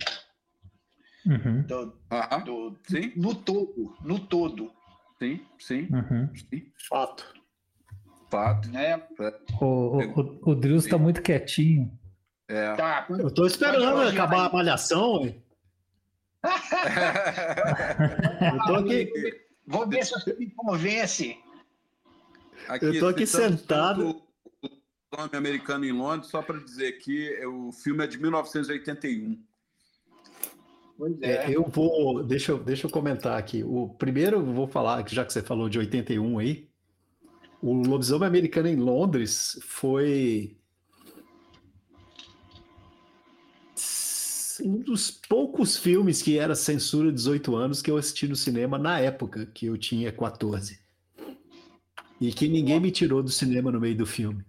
Uhum. Do, do, sim. No todo, no todo. Sim, sim. Uhum. sim. Fato. Fato. É. O, o, o, o Drius está muito quietinho. É. Tá, eu estou esperando acabar a malhação. [LAUGHS] eu tô aqui. Vou ver se você me convence. Aqui, eu estou aqui sentado nome americano em Londres, só para dizer que o filme é de 1981. É. é. eu vou, deixa eu, deixa eu comentar aqui. O primeiro, eu vou falar, já que você falou de 81 aí, o Lobisomem Americano em Londres foi um dos poucos filmes que era censura 18 anos que eu assisti no cinema na época que eu tinha 14. E que ninguém me tirou do cinema no meio do filme.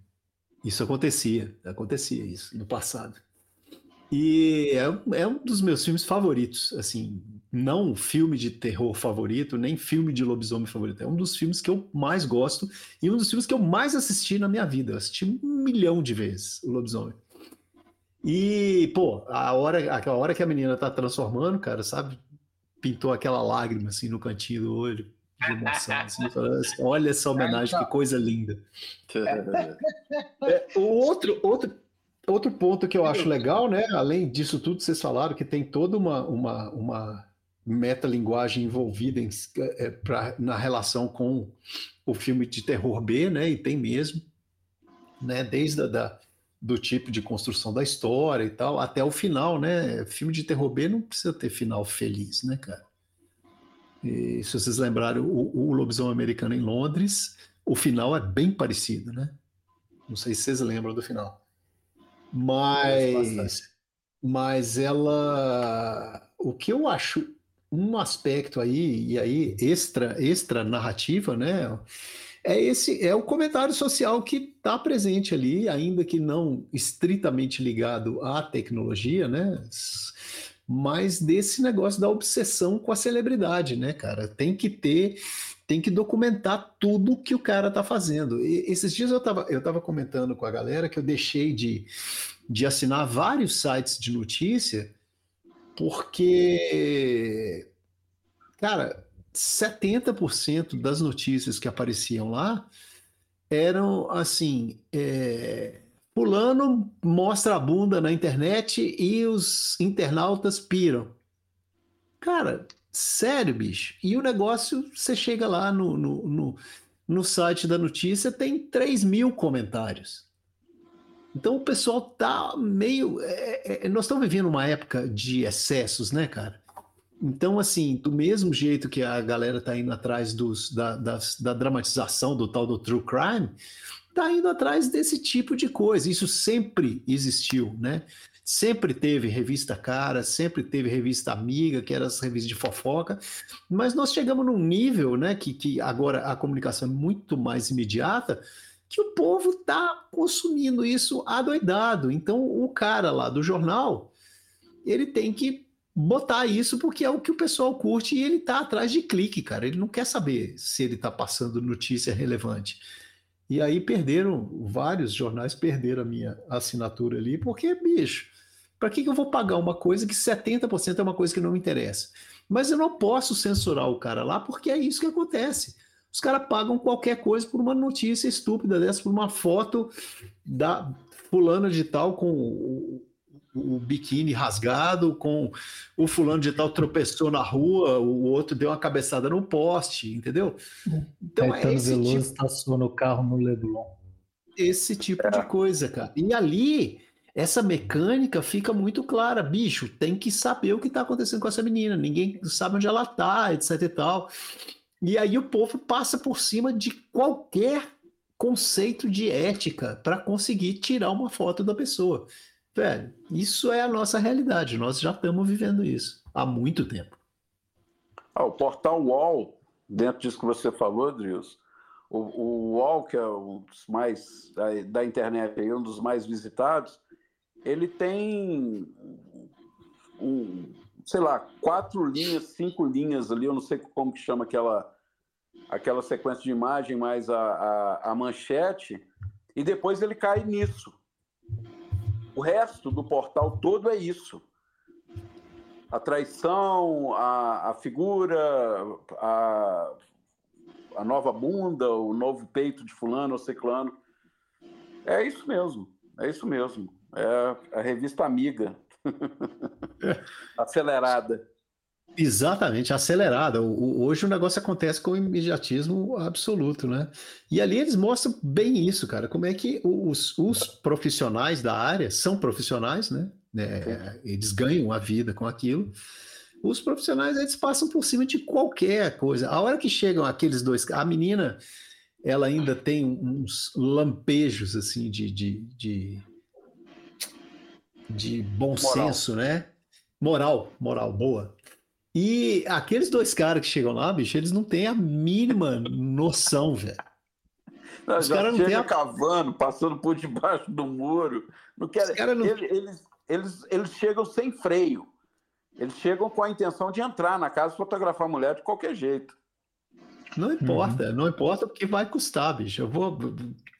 Isso acontecia, acontecia isso no passado. E é, é um dos meus filmes favoritos, assim, não filme de terror favorito, nem filme de lobisomem favorito. É um dos filmes que eu mais gosto e um dos filmes que eu mais assisti na minha vida. Eu assisti um milhão de vezes o lobisomem. E, pô, a hora, aquela hora que a menina tá transformando, cara, sabe? Pintou aquela lágrima assim no cantinho do olho de emoção. Assim, Olha essa homenagem, que coisa linda. [LAUGHS] É, o outro, outro, outro ponto que eu acho legal, né? Além disso tudo, vocês falaram que tem toda uma, uma, uma metalinguagem envolvida em, é, pra, na relação com o filme de terror B, né? E tem mesmo, né? Desde a, da, do tipo de construção da história e tal, até o final, né? Filme de terror B não precisa ter final feliz, né, cara? E, se vocês lembrarem, o, o Lobisomem Americano em Londres, o final é bem parecido, né? Não sei se vocês lembram do final. Mas, mas ela, o que eu acho um aspecto aí e aí extra extra narrativa, né? É esse é o comentário social que está presente ali, ainda que não estritamente ligado à tecnologia, né? Mas desse negócio da obsessão com a celebridade, né, cara? Tem que ter tem que documentar tudo que o cara tá fazendo. E esses dias eu tava, eu tava comentando com a galera que eu deixei de, de assinar vários sites de notícia porque, cara, 70% das notícias que apareciam lá eram assim: é, Fulano mostra a bunda na internet e os internautas piram. Cara, sério, bicho. E o negócio, você chega lá no, no, no, no site da notícia, tem 3 mil comentários. Então o pessoal tá meio. É, é, nós estamos vivendo uma época de excessos, né, cara? Então, assim, do mesmo jeito que a galera tá indo atrás dos, da, das, da dramatização do tal do true crime, tá indo atrás desse tipo de coisa. Isso sempre existiu, né? Sempre teve revista cara, sempre teve revista amiga, que eram as revistas de fofoca, mas nós chegamos num nível, né, que, que agora a comunicação é muito mais imediata, que o povo está consumindo isso adoidado. Então, o cara lá do jornal, ele tem que botar isso porque é o que o pessoal curte e ele está atrás de clique, cara. Ele não quer saber se ele está passando notícia relevante. E aí perderam, vários jornais perderam a minha assinatura ali, porque, bicho, para que, que eu vou pagar uma coisa que 70% é uma coisa que não me interessa? Mas eu não posso censurar o cara lá porque é isso que acontece. Os caras pagam qualquer coisa por uma notícia estúpida dessa, por uma foto da fulana de tal com o, biquíni rasgado, com o fulano de tal tropeçou na rua, o outro deu uma cabeçada no poste, entendeu? Então Caetano é esse Veloso tipo... estaciona o carro no Leblon. Esse tipo é. de coisa, cara. E ali, essa mecânica fica muito clara. Bicho, tem que saber o que está acontecendo com essa menina. Ninguém sabe onde ela está, etc e tal. E aí o povo passa por cima de qualquer conceito de ética para conseguir tirar uma foto da pessoa. Velho, isso é a nossa realidade. Nós já estamos vivendo isso há muito tempo. Ah, o portal UOL, dentro disso que você falou, Drius, o, o UOL, que é um dos mais da, internet, um dos mais visitados, ele tem um, sei lá, quatro linhas, cinco linhas ali, eu não sei como que chama aquela, aquela sequência de imagem, mais a, a, a manchete, e depois ele cai nisso. O resto do portal todo é isso. A traição, a, a figura, a, a nova bunda, o novo peito de fulano ou ciclano. É isso mesmo, é isso mesmo. É a revista amiga acelerada. Exatamente, acelerada. Hoje o negócio acontece com imediatismo absoluto, né? E ali eles mostram bem isso, cara. Como é que os, os profissionais da área são profissionais, né? É, eles ganham a vida com aquilo. Os profissionais eles passam por cima de qualquer coisa. A hora que chegam aqueles dois, a menina, ela ainda tem uns lampejos assim de, de, de de bom moral. senso, né? Moral, moral, boa. E aqueles dois caras que chegam lá, bicho, eles não têm a mínima noção, velho. Os caras não chega a... cavando, passando por debaixo do muro. Não quer... Não... Eles, eles, eles, eles chegam sem freio. Eles chegam com a intenção de entrar na casa e fotografar a mulher de qualquer jeito. Não importa, uhum. não importa porque vai custar, bicho. Eu vou.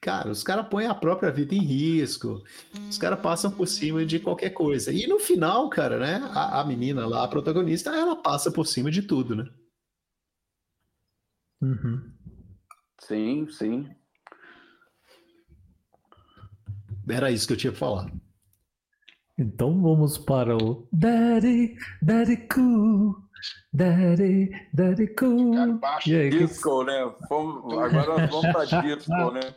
Cara, os caras põem a própria vida em risco. Os caras passam por cima de qualquer coisa. E no final, cara, né? A, a menina lá, a protagonista, ela passa por cima de tudo, né? Uhum. Sim, sim. Era isso que eu tinha para falar. Então vamos para o Daddy, Daddy Cool. Daddy, Daddy Cool. E aí, disco, que... né? Fomos, agora vamos para [LAUGHS] disco, né?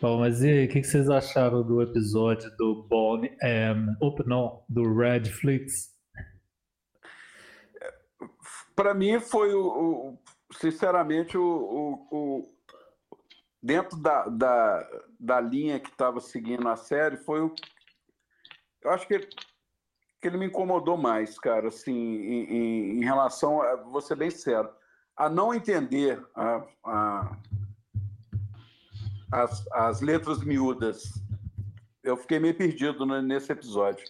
Bom, mas e aí, o que, vocês acharam do episódio do Bonnie M? Opa, não, do Redflix? Para mim foi o, o sinceramente o, o, o, dentro da, da, da linha que estava seguindo a série foi o eu acho que que ele me incomodou mais, cara, assim, em, em, em relação, a, vou ser bem sério, a não entender a, a, as, as letras miúdas. Eu fiquei meio perdido nesse episódio.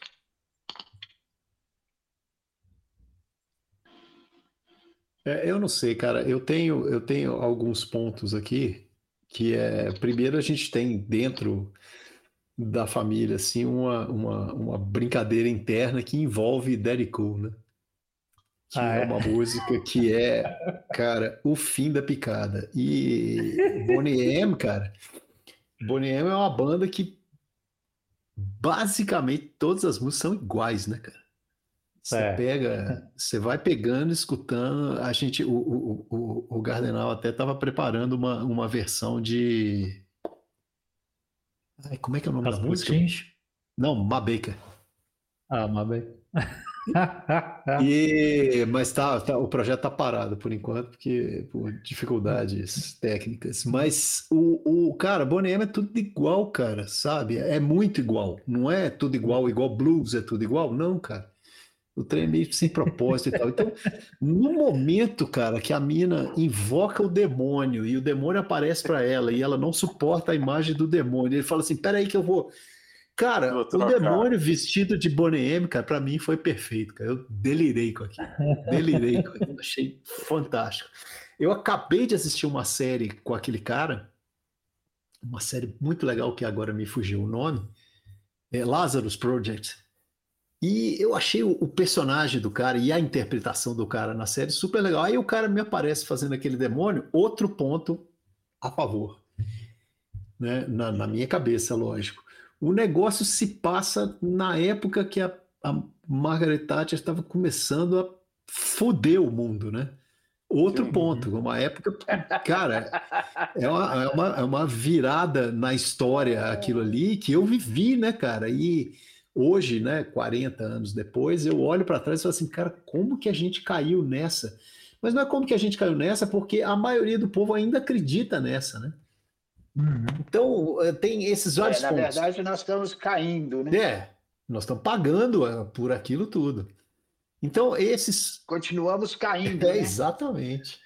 É, eu não sei, cara. Eu tenho, eu tenho alguns pontos aqui que é primeiro a gente tem dentro da família, assim, uma, uma, uma brincadeira interna que envolve Daddy Cool, né? Que ah, é, é uma música que é, cara, o fim da picada. E Bonnie M, cara, Bonnie M é uma banda que basicamente todas as músicas são iguais, né, cara? Você é. pega, você vai pegando, escutando. A gente, o, o, o, o Gardenal até estava preparando uma, uma versão de Ai, como é que é o nome As da música? Não, Mabaker. Ah, Mabaker. e, [LAUGHS] mas tá, tá, o projeto tá parado por enquanto, porque por dificuldades técnicas. Mas o, o cara, Bonnie M é tudo igual, cara, sabe? É muito igual. Não é tudo igual, igual blues é tudo igual, não, cara. O trem é meio sem propósito e tal. Então, no momento, cara, que a mina invoca o demônio e o demônio aparece para ela e ela não suporta a imagem do demônio, ele fala assim: peraí, que eu vou. Cara, o demônio vestido de Bonnie cara, pra mim foi perfeito, cara. Eu delirei com aquilo. Delirei com aquilo. Achei fantástico. Eu acabei de assistir uma série com aquele cara, uma série muito legal que agora me fugiu o nome, é Lazarus Project. E eu achei o, personagem do cara e a interpretação do cara na série super legal. Aí o cara me aparece fazendo aquele demônio, outro ponto a favor. Né? Na, na minha cabeça, lógico. O negócio se passa na época que a, a Margaret Thatcher estava começando a foder o mundo, né? Outro uhum. ponto, uma época, cara, é uma, é uma, é uma virada na história aquilo ali que eu vivi, né, cara? E Hoje, né, 40 anos depois, eu olho para trás e falo assim, cara, como que a gente caiu nessa? Mas não é como que a gente caiu nessa, porque a maioria do povo ainda acredita nessa, né? Uhum. Então, eh, tem esses vários é, na pontos. Na verdade, nós estamos caindo, né? É, nós estamos pagando eh, por aquilo tudo. Então, esses. Continuamos caindo. [LAUGHS] É, né? Exatamente.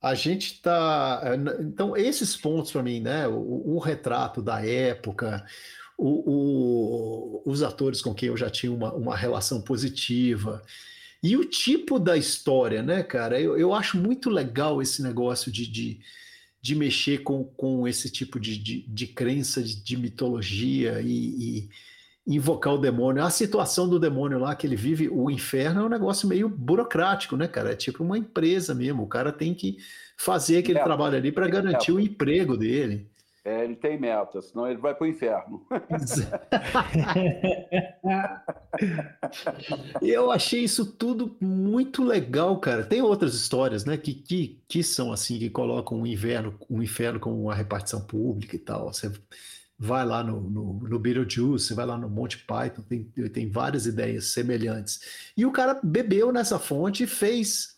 A gente está. Eh, então, esses pontos para mim, né? O, o, retrato da época, o, o, os atores com quem eu já tinha uma, uma relação positiva. E o tipo da história, né, cara? Eu, eu acho muito legal esse negócio de, de, de mexer com, com esse tipo de, de, de crença, de, de mitologia e, e, invocar o demônio. A situação do demônio lá que ele vive, o inferno, é um negócio meio burocrático, né, cara? É tipo uma empresa mesmo. O cara tem que fazer aquele é, trabalho ali para garantir é. o emprego dele. É, ele tem metas, senão ele vai para o inferno. [LAUGHS] eu achei isso tudo muito legal, cara. Tem outras histórias, né, que, que, que são assim, que colocam o inferno, um inferno como uma repartição pública e tal. Você vai lá no, no, no Beetlejuice, você vai lá no Monty Python, tem, tem várias ideias semelhantes. E o cara bebeu nessa fonte e fez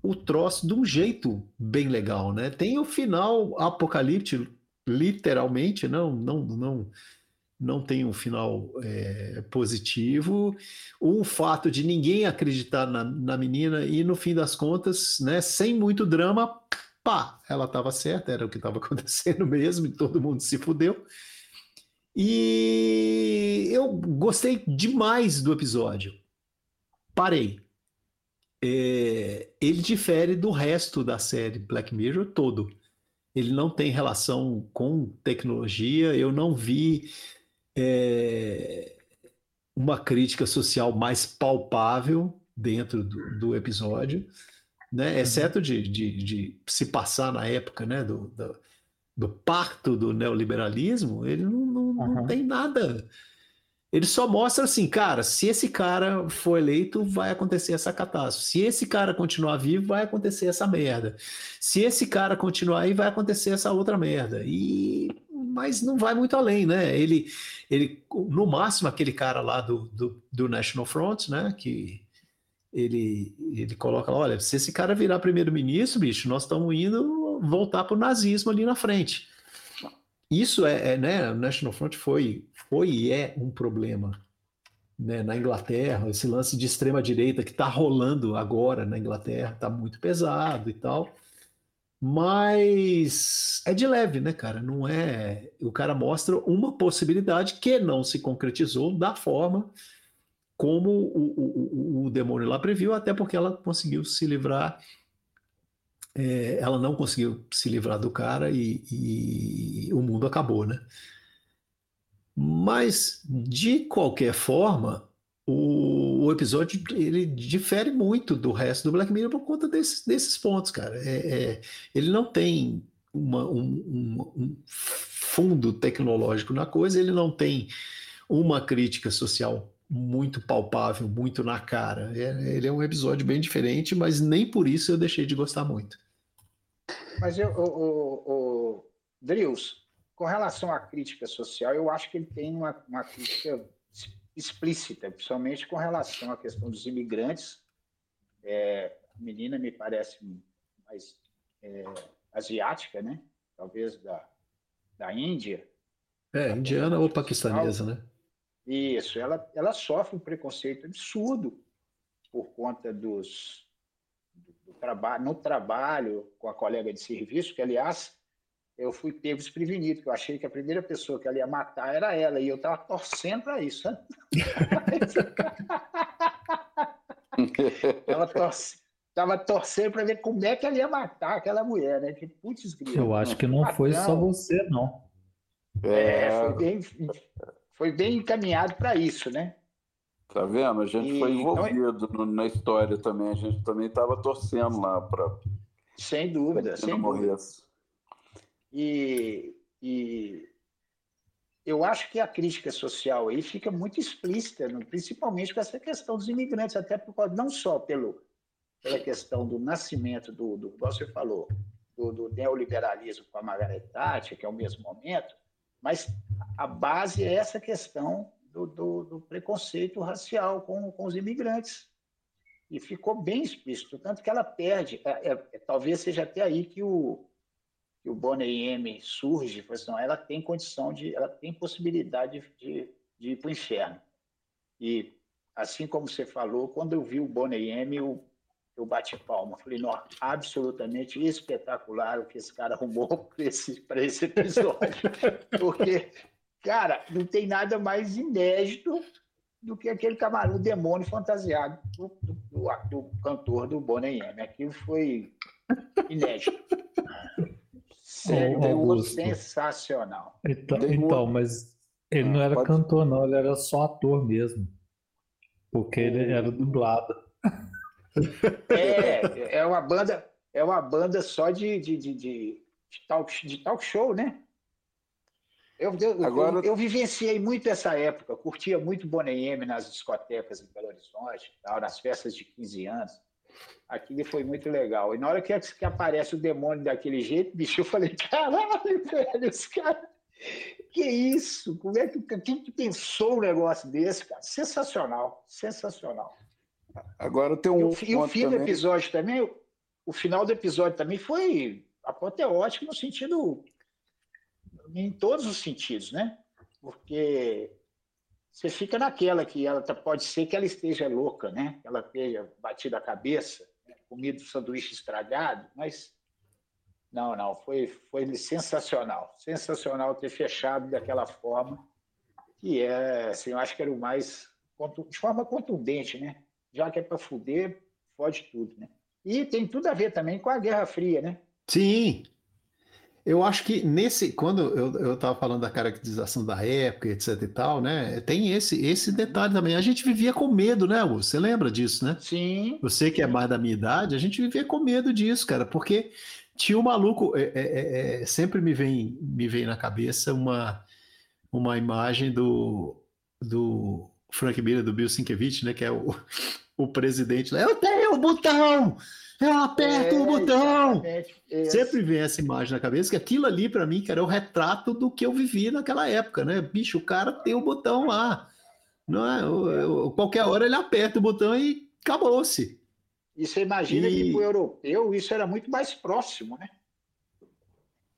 o troço de um jeito bem legal, né? Tem o final apocalíptico literalmente, não, não, não, não tem um final é, positivo. O fato de ninguém acreditar na, na, menina e, no fim das contas, né, sem muito drama, pá, ela estava certa, era o que estava [LAUGHS] acontecendo mesmo, e todo mundo se fudeu. E eu gostei demais do episódio. Parei. É, ele difere do resto da série Black Mirror todo. Ele não tem relação com tecnologia. Eu não vi é, uma crítica social mais palpável dentro do, do episódio, né? Uhum. Exceto de, de, de, se passar na época, né? Do, do, do parto do neoliberalismo, ele não, não, uhum. não tem nada ele só mostra assim, cara, se esse cara for eleito, vai acontecer essa catástrofe. Se esse cara continuar vivo, vai acontecer essa merda. Se esse cara continuar aí, vai acontecer essa outra merda. E mas não vai muito além, né? Ele, ele no máximo aquele cara lá do, do, do National Front, né? Que ele, ele coloca olha, se esse cara virar primeiro-ministro, bicho, nós estamos indo voltar para o nazismo ali na frente. Isso é, é, né? National Front foi, foi e é um problema né, na Inglaterra. Esse lance de extrema direita que está rolando agora na Inglaterra está muito pesado e tal. Mas é de leve, né, cara? Não é. O cara mostra uma possibilidade que não se concretizou da forma como o, o, o demônio lá previu, até porque ela conseguiu se livrar é, ela não conseguiu se livrar do cara e, e, o mundo acabou, né? Mas, de qualquer forma, o, o, episódio ele difere muito do resto do Black Mirror por conta desses, desses pontos, cara. É, é, ele não tem uma, um, um, um fundo tecnológico na coisa, ele não tem uma crítica social muito palpável, muito na cara. É, ele é um episódio bem diferente, mas nem por isso eu deixei de gostar muito. Mas eu, o, o, o Drills, com relação à crítica social, eu acho que ele tem uma, uma crítica explícita, principalmente com relação à questão dos imigrantes. É, a menina me parece mais é, asiática, né? Talvez da, da Índia. É, indiana ou paquistanesa, né? Isso, ela, ela sofre um preconceito absurdo por conta dos, trabalho, no trabalho com a colega de serviço, que aliás eu fui pego desprevenido, que eu achei que a primeira pessoa que ela ia matar era ela, e eu estava torcendo para isso. [LAUGHS] Ela torce, estava torcendo para ver como é que ela ia matar aquela mulher, né? Que putz, Eu acho que não foi só você, não. É, foi bem, foi bem encaminhado para isso, né? Tá vendo? A gente e, foi então, envolvido então, na história também. A gente também estava torcendo lá para. Sem dúvida, sem dúvida. Morresse. E, e eu acho que a crítica social aí fica muito explícita, principalmente com essa questão dos imigrantes, até por, não só pelo, pela questão do nascimento do, do você falou, do, do neoliberalismo com a Margaret Thatcher, que é o mesmo momento, mas a base é essa questão do, do, do preconceito racial com, com os imigrantes. E ficou bem explícito, tanto que ela perde. É, é, é talvez seja até aí que o, que o Bonnie M surge, assim, ela tem condição de, ela tem possibilidade de, de ir para o inferno. E assim como você falou, quando eu vi o Bonnie M, eu, eu bati palma. Falei, não, absolutamente espetacular o que esse cara arrumou [LAUGHS] para esse, esse episódio. [LAUGHS] Porque Cara, não tem nada mais inédito do que aquele camarão demônio fantasiado do, do, do, do cantor do Bonnie M. Aquilo foi inédito. Sério, oh, sensacional. Então, então, mas ele não era Pode... cantor, não, ele era só ator mesmo. Porque ele era dublado. É, é uma banda, é uma banda só de, de, de, de, talk, de talk show, né? Eu, eu, Agora... eu, eu, vivenciei muito essa época, curtia muito Bonnie M nas discotecas em Belo Horizonte, tal, nas festas de 15 anos. Aquilo foi muito legal. E na hora que, que aparece o demônio daquele jeito, bicho, eu falei, caralho, [LAUGHS] velho, os caras. Que isso? Como é que quem que pensou um negócio desse, cara? Sensacional, sensacional. Agora tem um. E o, fim também... do episódio também, o final do episódio também foi apoteótico no sentido em todos os sentidos, né? Porque você fica naquela que ela tá, pode ser que ela esteja louca, né? Ela esteja batida a cabeça, né? comido sanduíche estragado, mas Não, não, foi, foi sensacional. Sensacional ter fechado daquela forma, que é, assim, eu acho que era o mais, de forma contundente, né? Já que é para fuder, fode tudo, né? E tem tudo a ver também com a Guerra Fria, né? Sim, eu acho que nesse, quando eu estava falando da caracterização da época, etc e tal, né? Tem esse, esse detalhe também. A gente vivia com medo, né, Augusto? Você lembra disso, né? Sim. Você que é mais da minha idade, a gente vivia com medo disso, cara, porque tinha um maluco. É, é, é, é sempre me vem, me vem na cabeça uma, uma imagem do, do Frank Miller, do Bill Sienkiewicz, né? Que é o, [LAUGHS] o presidente lá. Eu tenho o botão! Eu aperto é, o botão. É. Sempre vem essa imagem na cabeça, que aquilo ali, para mim, cara, é o retrato do que eu vivi naquela época, né? Bicho, o cara tem o botão lá. Não é? Eu, eu, qualquer hora ele aperta o botão e acabou-se. E você imagina e... que para o europeu isso era muito mais próximo, né?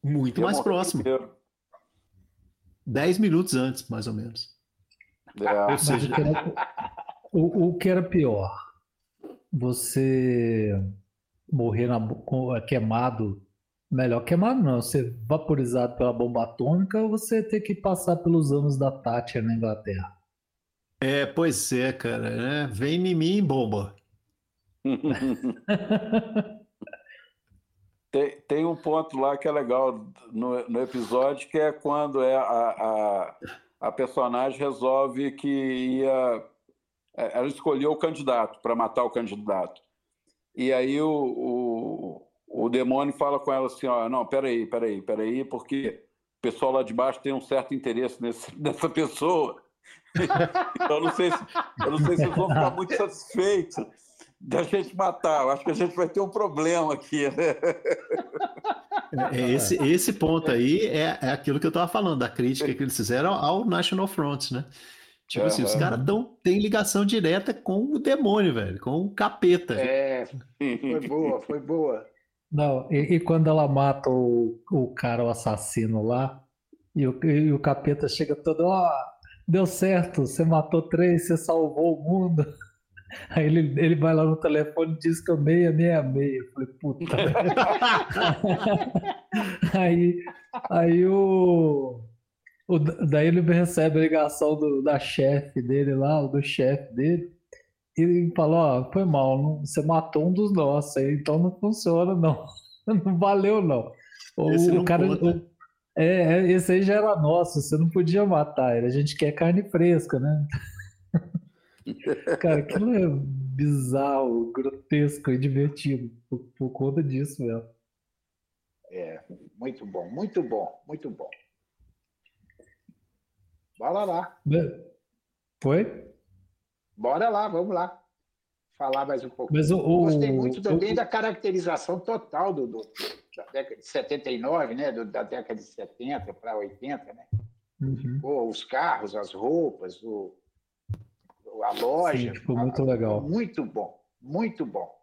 Muito eu mais próximo. Dez minutos antes, mais ou menos. É. Ou seja, o, o que era pior? Você morrer na, é, queimado, melhor queimado não, ser vaporizado pela bomba atômica ou você ter que passar pelos anos da Thatcher na Inglaterra? É, pois é, cara, né? Vem em mim, bomba. [LAUGHS] tem, tem um ponto lá que é legal no, no episódio, que é quando é a, a, a personagem resolve que ia. É, ela escolheu o candidato para matar o candidato. E aí o, o, o demônio fala com ela assim, ó, não, peraí, peraí, peraí, porque o pessoal lá de baixo tem um certo interesse nesse, [LAUGHS] nessa pessoa. então, eu não sei se, eu não sei se vão ficar muito satisfeitos da gente matar. Eu acho que a gente vai ter um problema aqui. Né? É esse, esse ponto aí é, é aquilo que eu estava falando, da crítica que eles fizeram ao National Front, né? Tipo assim, os caras têm ligação direta com o demônio, velho, com o capeta. É, foi boa, foi boa. Não, e, e quando ela mata o, o cara, o assassino lá, e o, e o capeta chega todo, ó, oh, deu certo, você matou três, você salvou o mundo. [LAUGHS] Aí ele, ele vai lá no telefone e diz que eu meia, meia, meia. Eu falei, puta. [LAUGHS] aí, aí o o, daí ele recebe a ligação do, da chefe dele lá, do chefe dele, e ele falou, ó, foi mal, não, você matou um dos nossos, então não funciona não, [LAUGHS] não valeu não. O, esse não o cara, o, é, é, esse aí já era nosso, você não podia matar ele, a gente quer carne fresca, né? [LAUGHS] cara, aquilo é bizarro, grotesco e divertido, por, por conta disso mesmo. É, muito bom, muito bom, muito bom. Bora lá. Foi? Bora lá, vamos lá. Falar mais um pouco. Mas o, o, Gostei muito também o, da caracterização total do, do, da década de 79, né? Do, da década de 70 para 80, né? Uhum. Pô, os carros, as roupas, o, a loja. Sim, ficou muito legal. Muito bom, muito bom.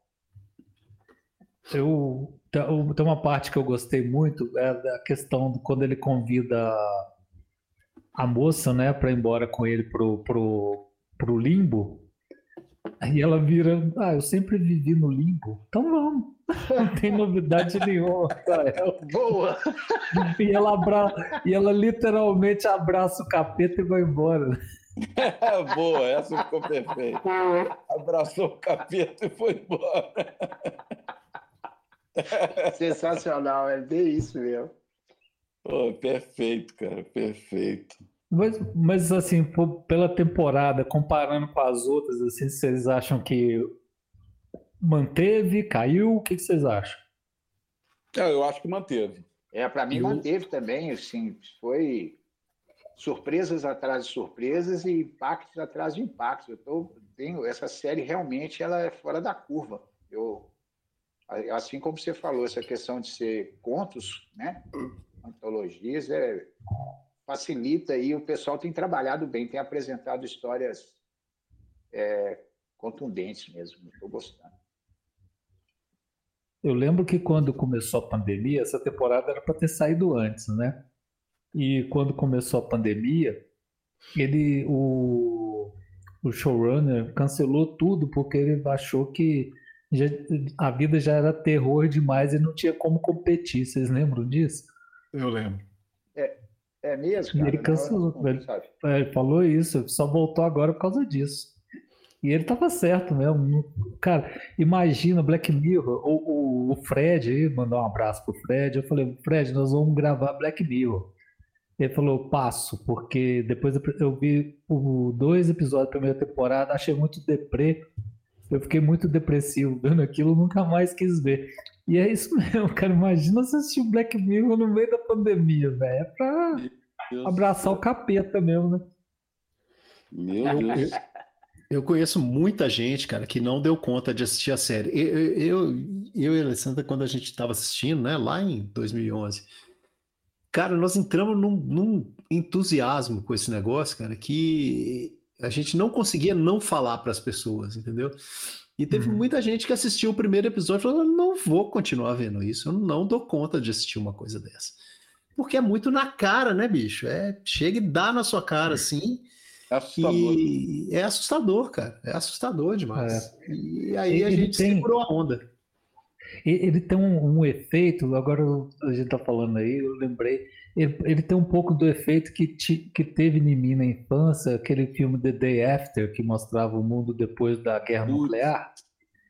Eu, tem uma parte que eu gostei muito, é da questão de quando ele convida a moça, né, para ir embora com ele pro, pro, pro limbo. Aí ela vira, ah, eu sempre vivi no limbo, então vamos. [LAUGHS] Não tem novidade nenhuma [LAUGHS] Boa! E ela, abra... e ela literalmente abraça o capeta e vai embora. [LAUGHS] Boa, essa ficou perfeita. Abraçou o capeta e foi embora. Sensacional, é bem isso mesmo. Oh, perfeito, cara, perfeito. Mas, mas assim, pela temporada, comparando com as outras, assim, vocês acham que manteve, caiu? O que vocês acham? É, eu acho que manteve. É, para mim eu... manteve também, assim, foi surpresas atrás de surpresas e impactos atrás de impactos. Eu tô, tenho essa série realmente ela é fora da curva. Eu assim como você falou essa questão de ser contos, né? Antologias, é, facilita aí, o pessoal tem trabalhado bem, tem apresentado histórias é, contundentes mesmo, estou gostando. Eu lembro que quando começou a pandemia, essa temporada era para ter saído antes, né? E quando começou a pandemia, ele, o, o showrunner cancelou tudo porque ele achou que já, a vida já era terror demais e não tinha como competir. Vocês lembram disso? Eu lembro. É, é mesmo, cara? Ele cancelou. Ele, ele falou isso, só voltou agora por causa disso. E ele tava certo mesmo. Cara, imagina Black Mirror, o, o, o Fred aí, mandar um abraço pro Fred. Eu falei, Fred, nós vamos gravar Black Mirror. Ele falou, passo, porque depois eu vi o dois episódios da primeira temporada, achei muito deprê. Eu fiquei muito depressivo vendo aquilo, nunca mais quis ver. E é isso [LAUGHS] mesmo, cara. Imagina você assistir o Black Mirror no meio da pandemia, velho. É pra abraçar o capeta mesmo, né? Meu Deus. Eu conheço muita gente, cara, que não deu conta de assistir a série. Eu, eu, eu e a Alessandra, quando a gente estava assistindo, né, lá em 2011, cara, nós entramos num, num, entusiasmo com esse negócio, cara, que a gente não conseguia não falar para as pessoas, entendeu? E teve uhum. muita gente que assistiu o primeiro episódio e falou: não vou continuar vendo isso, eu não dou conta de assistir uma coisa dessa. Porque é muito na cara, né, bicho? É, chega e dá na sua cara, assim. É assustador. E é assustador, cara. É assustador demais. É. E aí ele a gente tem... segurou a onda. Ele tem um, um, efeito, agora a gente tá falando aí, eu lembrei, ele, ele tem um pouco do efeito que, te, que teve em mim na infância, aquele filme The Day After, que mostrava o mundo depois da guerra nuclear.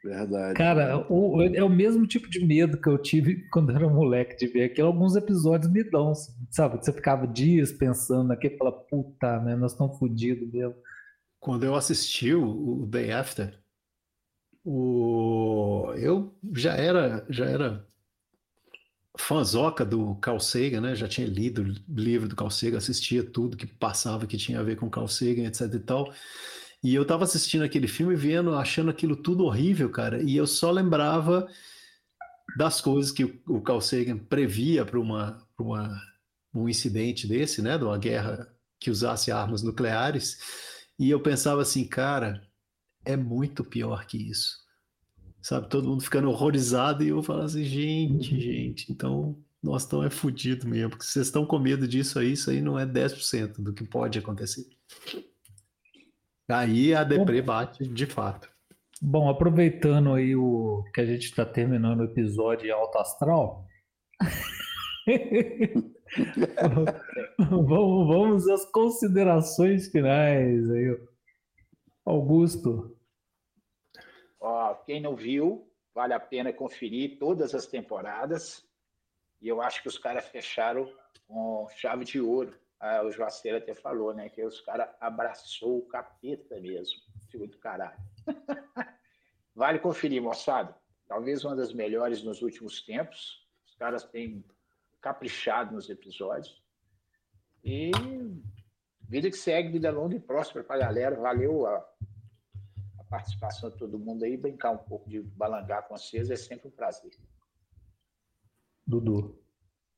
Verdade. Cara, o, é o mesmo tipo de medo que eu tive [LAUGHS] quando era moleque de ver aquilo. Alguns episódios me dão, sabe? Você ficava dias pensando naquele e fala, puta, né? Nós estamos fodidos mesmo. Quando eu assisti o, o Day After, o... eu já era, já era fãzoca do Carl Sagan, né? Já tinha lido o livro do Carl Sagan, assistia tudo que passava que tinha a ver com Carl Sagan, etc e tal. E eu tava assistindo aquele filme vendo, achando aquilo tudo horrível, cara, e eu só lembrava das coisas que o Carl Sagan previa para uma, uma, um incidente desse, né, de uma guerra que usasse armas nucleares, e eu pensava assim, cara, é muito pior que isso. Sabe, todo mundo ficando horrorizado e eu falava assim, gente, uhum. gente, então nós estamos é fodido mesmo, porque vocês estão com medo disso aí, isso aí não é 10% do que pode acontecer. Aí a deprê bate de fato. Bom, aproveitando aí o que a gente está terminando o episódio alto astral, [LAUGHS] vamos, vamos às considerações finais aí. Augusto. Ó, quem não viu, vale a pena conferir todas as temporadas. E eu acho que os caras fecharam com chave de ouro ah, o Joaceiro até falou, né? Que os caras abraçou o capeta mesmo. Filho do caralho. [LAUGHS] vale conferir, moçada. Talvez uma das melhores nos últimos tempos. Os caras têm caprichado nos episódios. E vida que segue, vida longa e próspera para a galera. Valeu a, participação de todo mundo aí. Brincar um pouco de balangar com vocês é sempre um prazer. Dudu.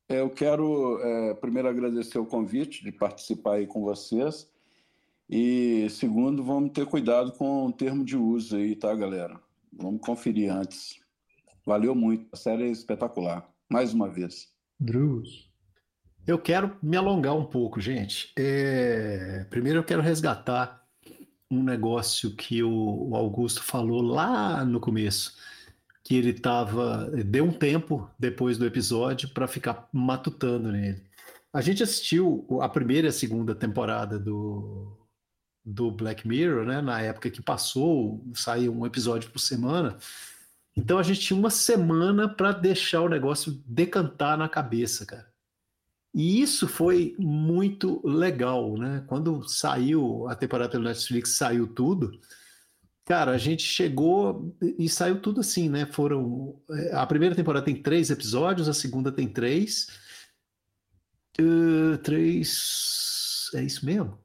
Eu quero é, primeiro agradecer o convite de participar aí com vocês. E segundo, vamos ter cuidado com o termo de uso aí, tá, galera? Vamos conferir antes. Valeu muito, a série é espetacular. Mais uma vez. Drews. Eu quero me alongar um pouco, gente. É... Primeiro eu quero resgatar um negócio que o Augusto falou lá no começo que ele tava. Deu um tempo depois do episódio para ficar matutando nele. A gente assistiu a primeira e a segunda temporada do, do Black Mirror, né? Na época que passou, saiu um episódio por semana. Então a gente tinha uma semana para deixar o negócio decantar na cabeça, cara. E isso foi muito legal, né? Quando saiu a temporada do Netflix, saiu tudo Cara, a gente chegou e saiu tudo assim, né? Foram. Eh, a primeira temporada tem três episódios, a segunda tem três. Uh, três. É isso mesmo?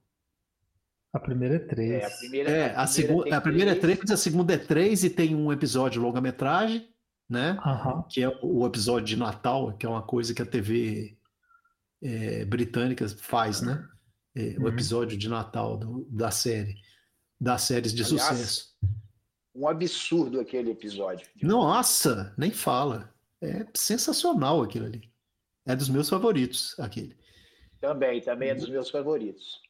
A primeira é três. É, a primeira, é, a, a, segunda, a primeira é três, a segunda é três e tem um episódio longa-metragem, né? Uhum. Que é o episódio de Natal, que é uma coisa que a TV é, britânica faz, né? É, uhum. O episódio de Natal do, da série das séries de Aliás, sucesso. Um absurdo aquele episódio. Nossa, nem fala. É sensacional aquilo ali. É dos meus favoritos, aquele. Também, também é dos meus favoritos.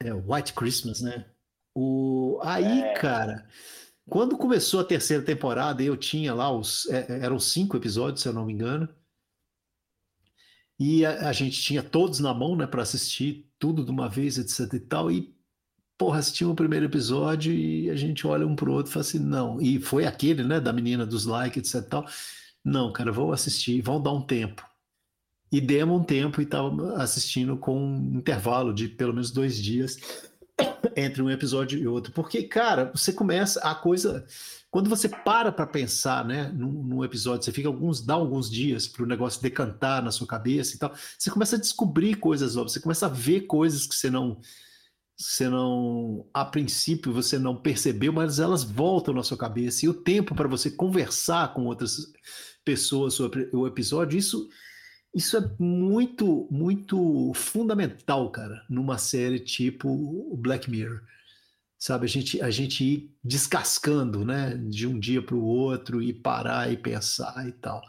É o White Christmas, né? O... Aí, é... cara, quando começou a terceira temporada, eu tinha lá os. É, eram cinco episódios, se eu não me engano. E a, a gente tinha todos na mão, né, para assistir tudo de uma vez, etc e tal. E, porra, assistimos o primeiro episódio e a gente olha um pro outro e fala assim: não. E foi aquele, né, da menina dos likes, etc e tal. Não, cara, vou assistir, vão dar um tempo. E demos um tempo e estava assistindo com um intervalo de pelo menos dois dias [COUGHS] entre um episódio e outro. Porque, cara, você começa a coisa. Quando você para para pensar, né, num, num, episódio, você fica alguns, dá alguns dias para o negócio decantar na sua cabeça e tal, você começa a descobrir coisas novas, você começa a ver coisas que você não, você não, a princípio você não percebeu, mas elas voltam na sua cabeça. E o tempo para você conversar com outras pessoas sobre o episódio, isso isso é muito, muito fundamental, cara, numa série tipo Black Mirror. Sabe, a gente, a gente ir descascando, né, de um dia para o outro e parar e pensar e tal.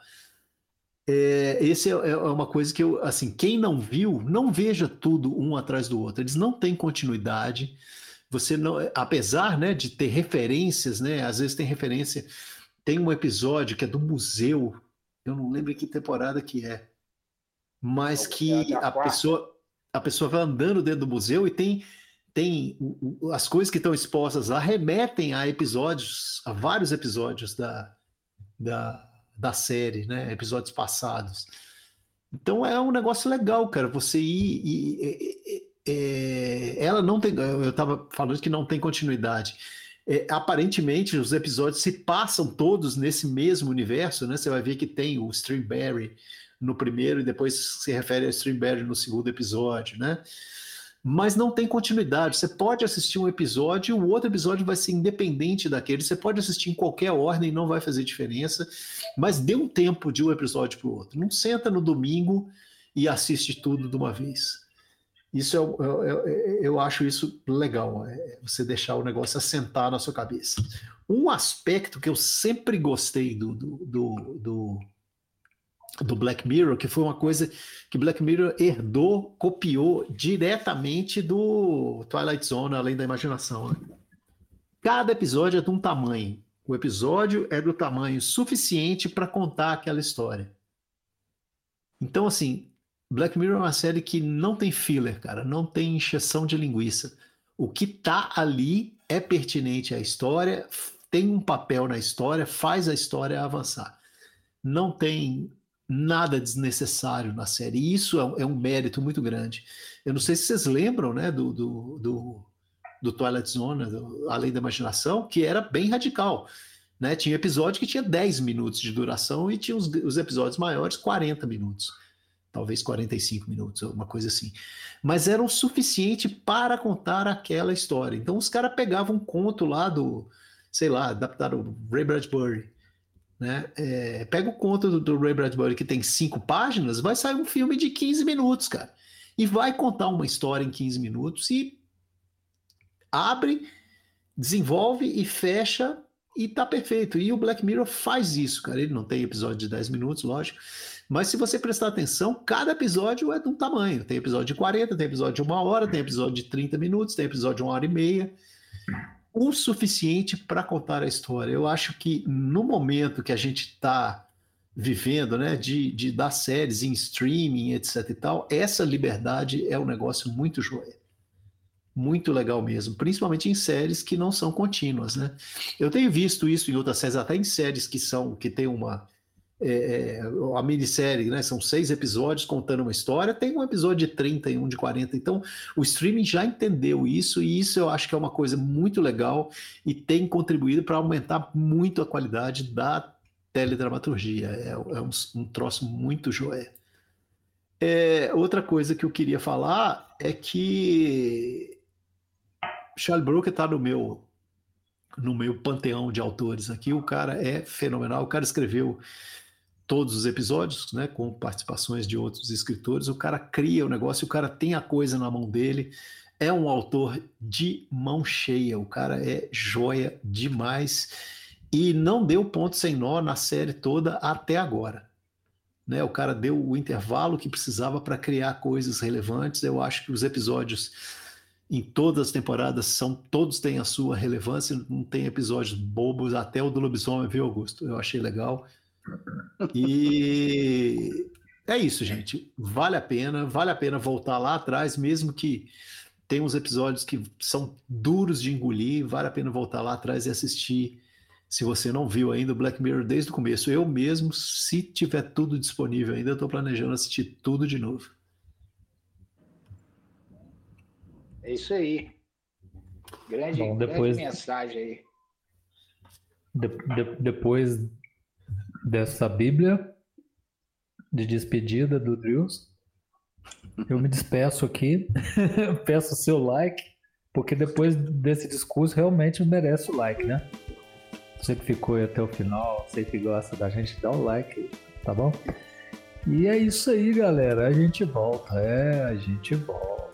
É, esse é, é, uma coisa que eu, assim, quem não viu, não veja tudo um atrás do outro. Eles não têm continuidade. Você não, apesar, né, de ter referências, né, às vezes tem referência. Tem um episódio que é do museu. Eu não lembro que temporada que é mas que a pessoa, a pessoa vai andando dentro do museu e tem, tem as coisas que estão expostas lá remetem a episódios, a vários episódios da, da, da série, né? Episódios passados. Então é um negócio legal, cara. Você ir. e é, ela não tem. Eu estava falando que não tem continuidade. É, aparentemente, os episódios se passam todos nesse mesmo universo, né? Você vai ver que tem o Streamberry, no primeiro e depois se refere a Streamberg no segundo episódio, né? Mas não tem continuidade. Você pode assistir um episódio e o outro episódio vai ser independente daquele. Você pode assistir em qualquer ordem, não vai fazer diferença. Mas dê um tempo de um episódio para o outro. Não senta no domingo e assiste tudo de uma vez. Isso eu, eu, eu, eu acho isso legal, é você deixar o negócio assentar na sua cabeça. Um aspecto que eu sempre gostei do, do, do, do do Black Mirror, que foi uma coisa que Black Mirror herdou, copiou diretamente do Twilight Zone, além da imaginação. Né? Cada episódio é de um tamanho. O episódio é do tamanho suficiente para contar aquela história. Então, assim, Black Mirror é uma série que não tem filler, cara, não tem encheção de linguiça. O que tá ali é pertinente à história, tem um papel na história, faz a história avançar. Não tem nada desnecessário na série. E isso é, é, um mérito muito grande. Eu não sei se vocês lembram né, do, do, do, do Twilight Zone, do, Além da Imaginação, que era bem radical. Né? Tinha episódio que tinha 10 minutos de duração e tinha os, os episódios maiores 40 minutos. Talvez 45 minutos, uma coisa assim. Mas era o suficiente para contar aquela história. Então os caras pegavam um conto lá do, sei lá, adaptaram Ray Bradbury né? É, pega o conto do, do, Ray Bradbury que tem cinco páginas, vai sair um filme de 15 minutos, cara. E vai contar uma história em 15 minutos e abre, desenvolve e fecha e tá perfeito. E o Black Mirror faz isso, cara. Ele não tem episódio de 10 minutos, lógico. Mas se você prestar atenção, cada episódio é de um tamanho. Tem episódio de 40, tem episódio de uma hora, tem episódio de 30 minutos, tem episódio de uma hora e meia o suficiente para contar a história. Eu acho que no momento que a gente está vivendo, né, de, de dar séries em streaming, etc e tal, essa liberdade é um negócio muito joia. Muito legal mesmo, principalmente em séries que não são contínuas, né? Eu tenho visto isso em outras séries, até em séries que são que tem uma é, é, a minissérie, né? São seis episódios contando uma história, tem um episódio de 30 e um de 40. Então, o streaming já entendeu isso, e isso eu acho que é uma coisa muito legal e tem contribuído para aumentar muito a qualidade da teledramaturgia. É, é um, um, troço muito joé. É, outra coisa que eu queria falar é que Charles Brooker está no meu no meu panteão de autores aqui. O cara é fenomenal. O cara escreveu todos os episódios, né, com participações de outros escritores. O cara cria o negócio, o cara tem a coisa na mão dele. É um autor de mão cheia, o cara é joia demais e não deu ponto sem nó na série toda até agora. Né? O cara deu o intervalo que precisava para criar coisas relevantes. Eu acho que os episódios em todas as temporadas, são todos têm a sua relevância, não tem episódios bobos, até o do lobisomem, viu, Augusto? Eu achei legal. E é isso, gente. Vale a pena, vale a pena voltar lá atrás, mesmo que tem uns episódios que são duros de engolir, vale a pena voltar lá atrás e assistir. Se você não viu ainda o Black Mirror desde o começo, eu mesmo, se tiver tudo disponível ainda, eu estou planejando assistir tudo de novo. É isso aí. Grande, Bom, depois, grande mensagem aí. De, de, depois dessa Bíblia de despedida do Drills, eu me despeço aqui, [LAUGHS] peço o seu like, porque depois desse discurso realmente merece o like, né? Você que ficou aí até o final, você que gosta da gente, dá o like, tá bom? E é isso aí, galera. A gente volta. É, a gente volta.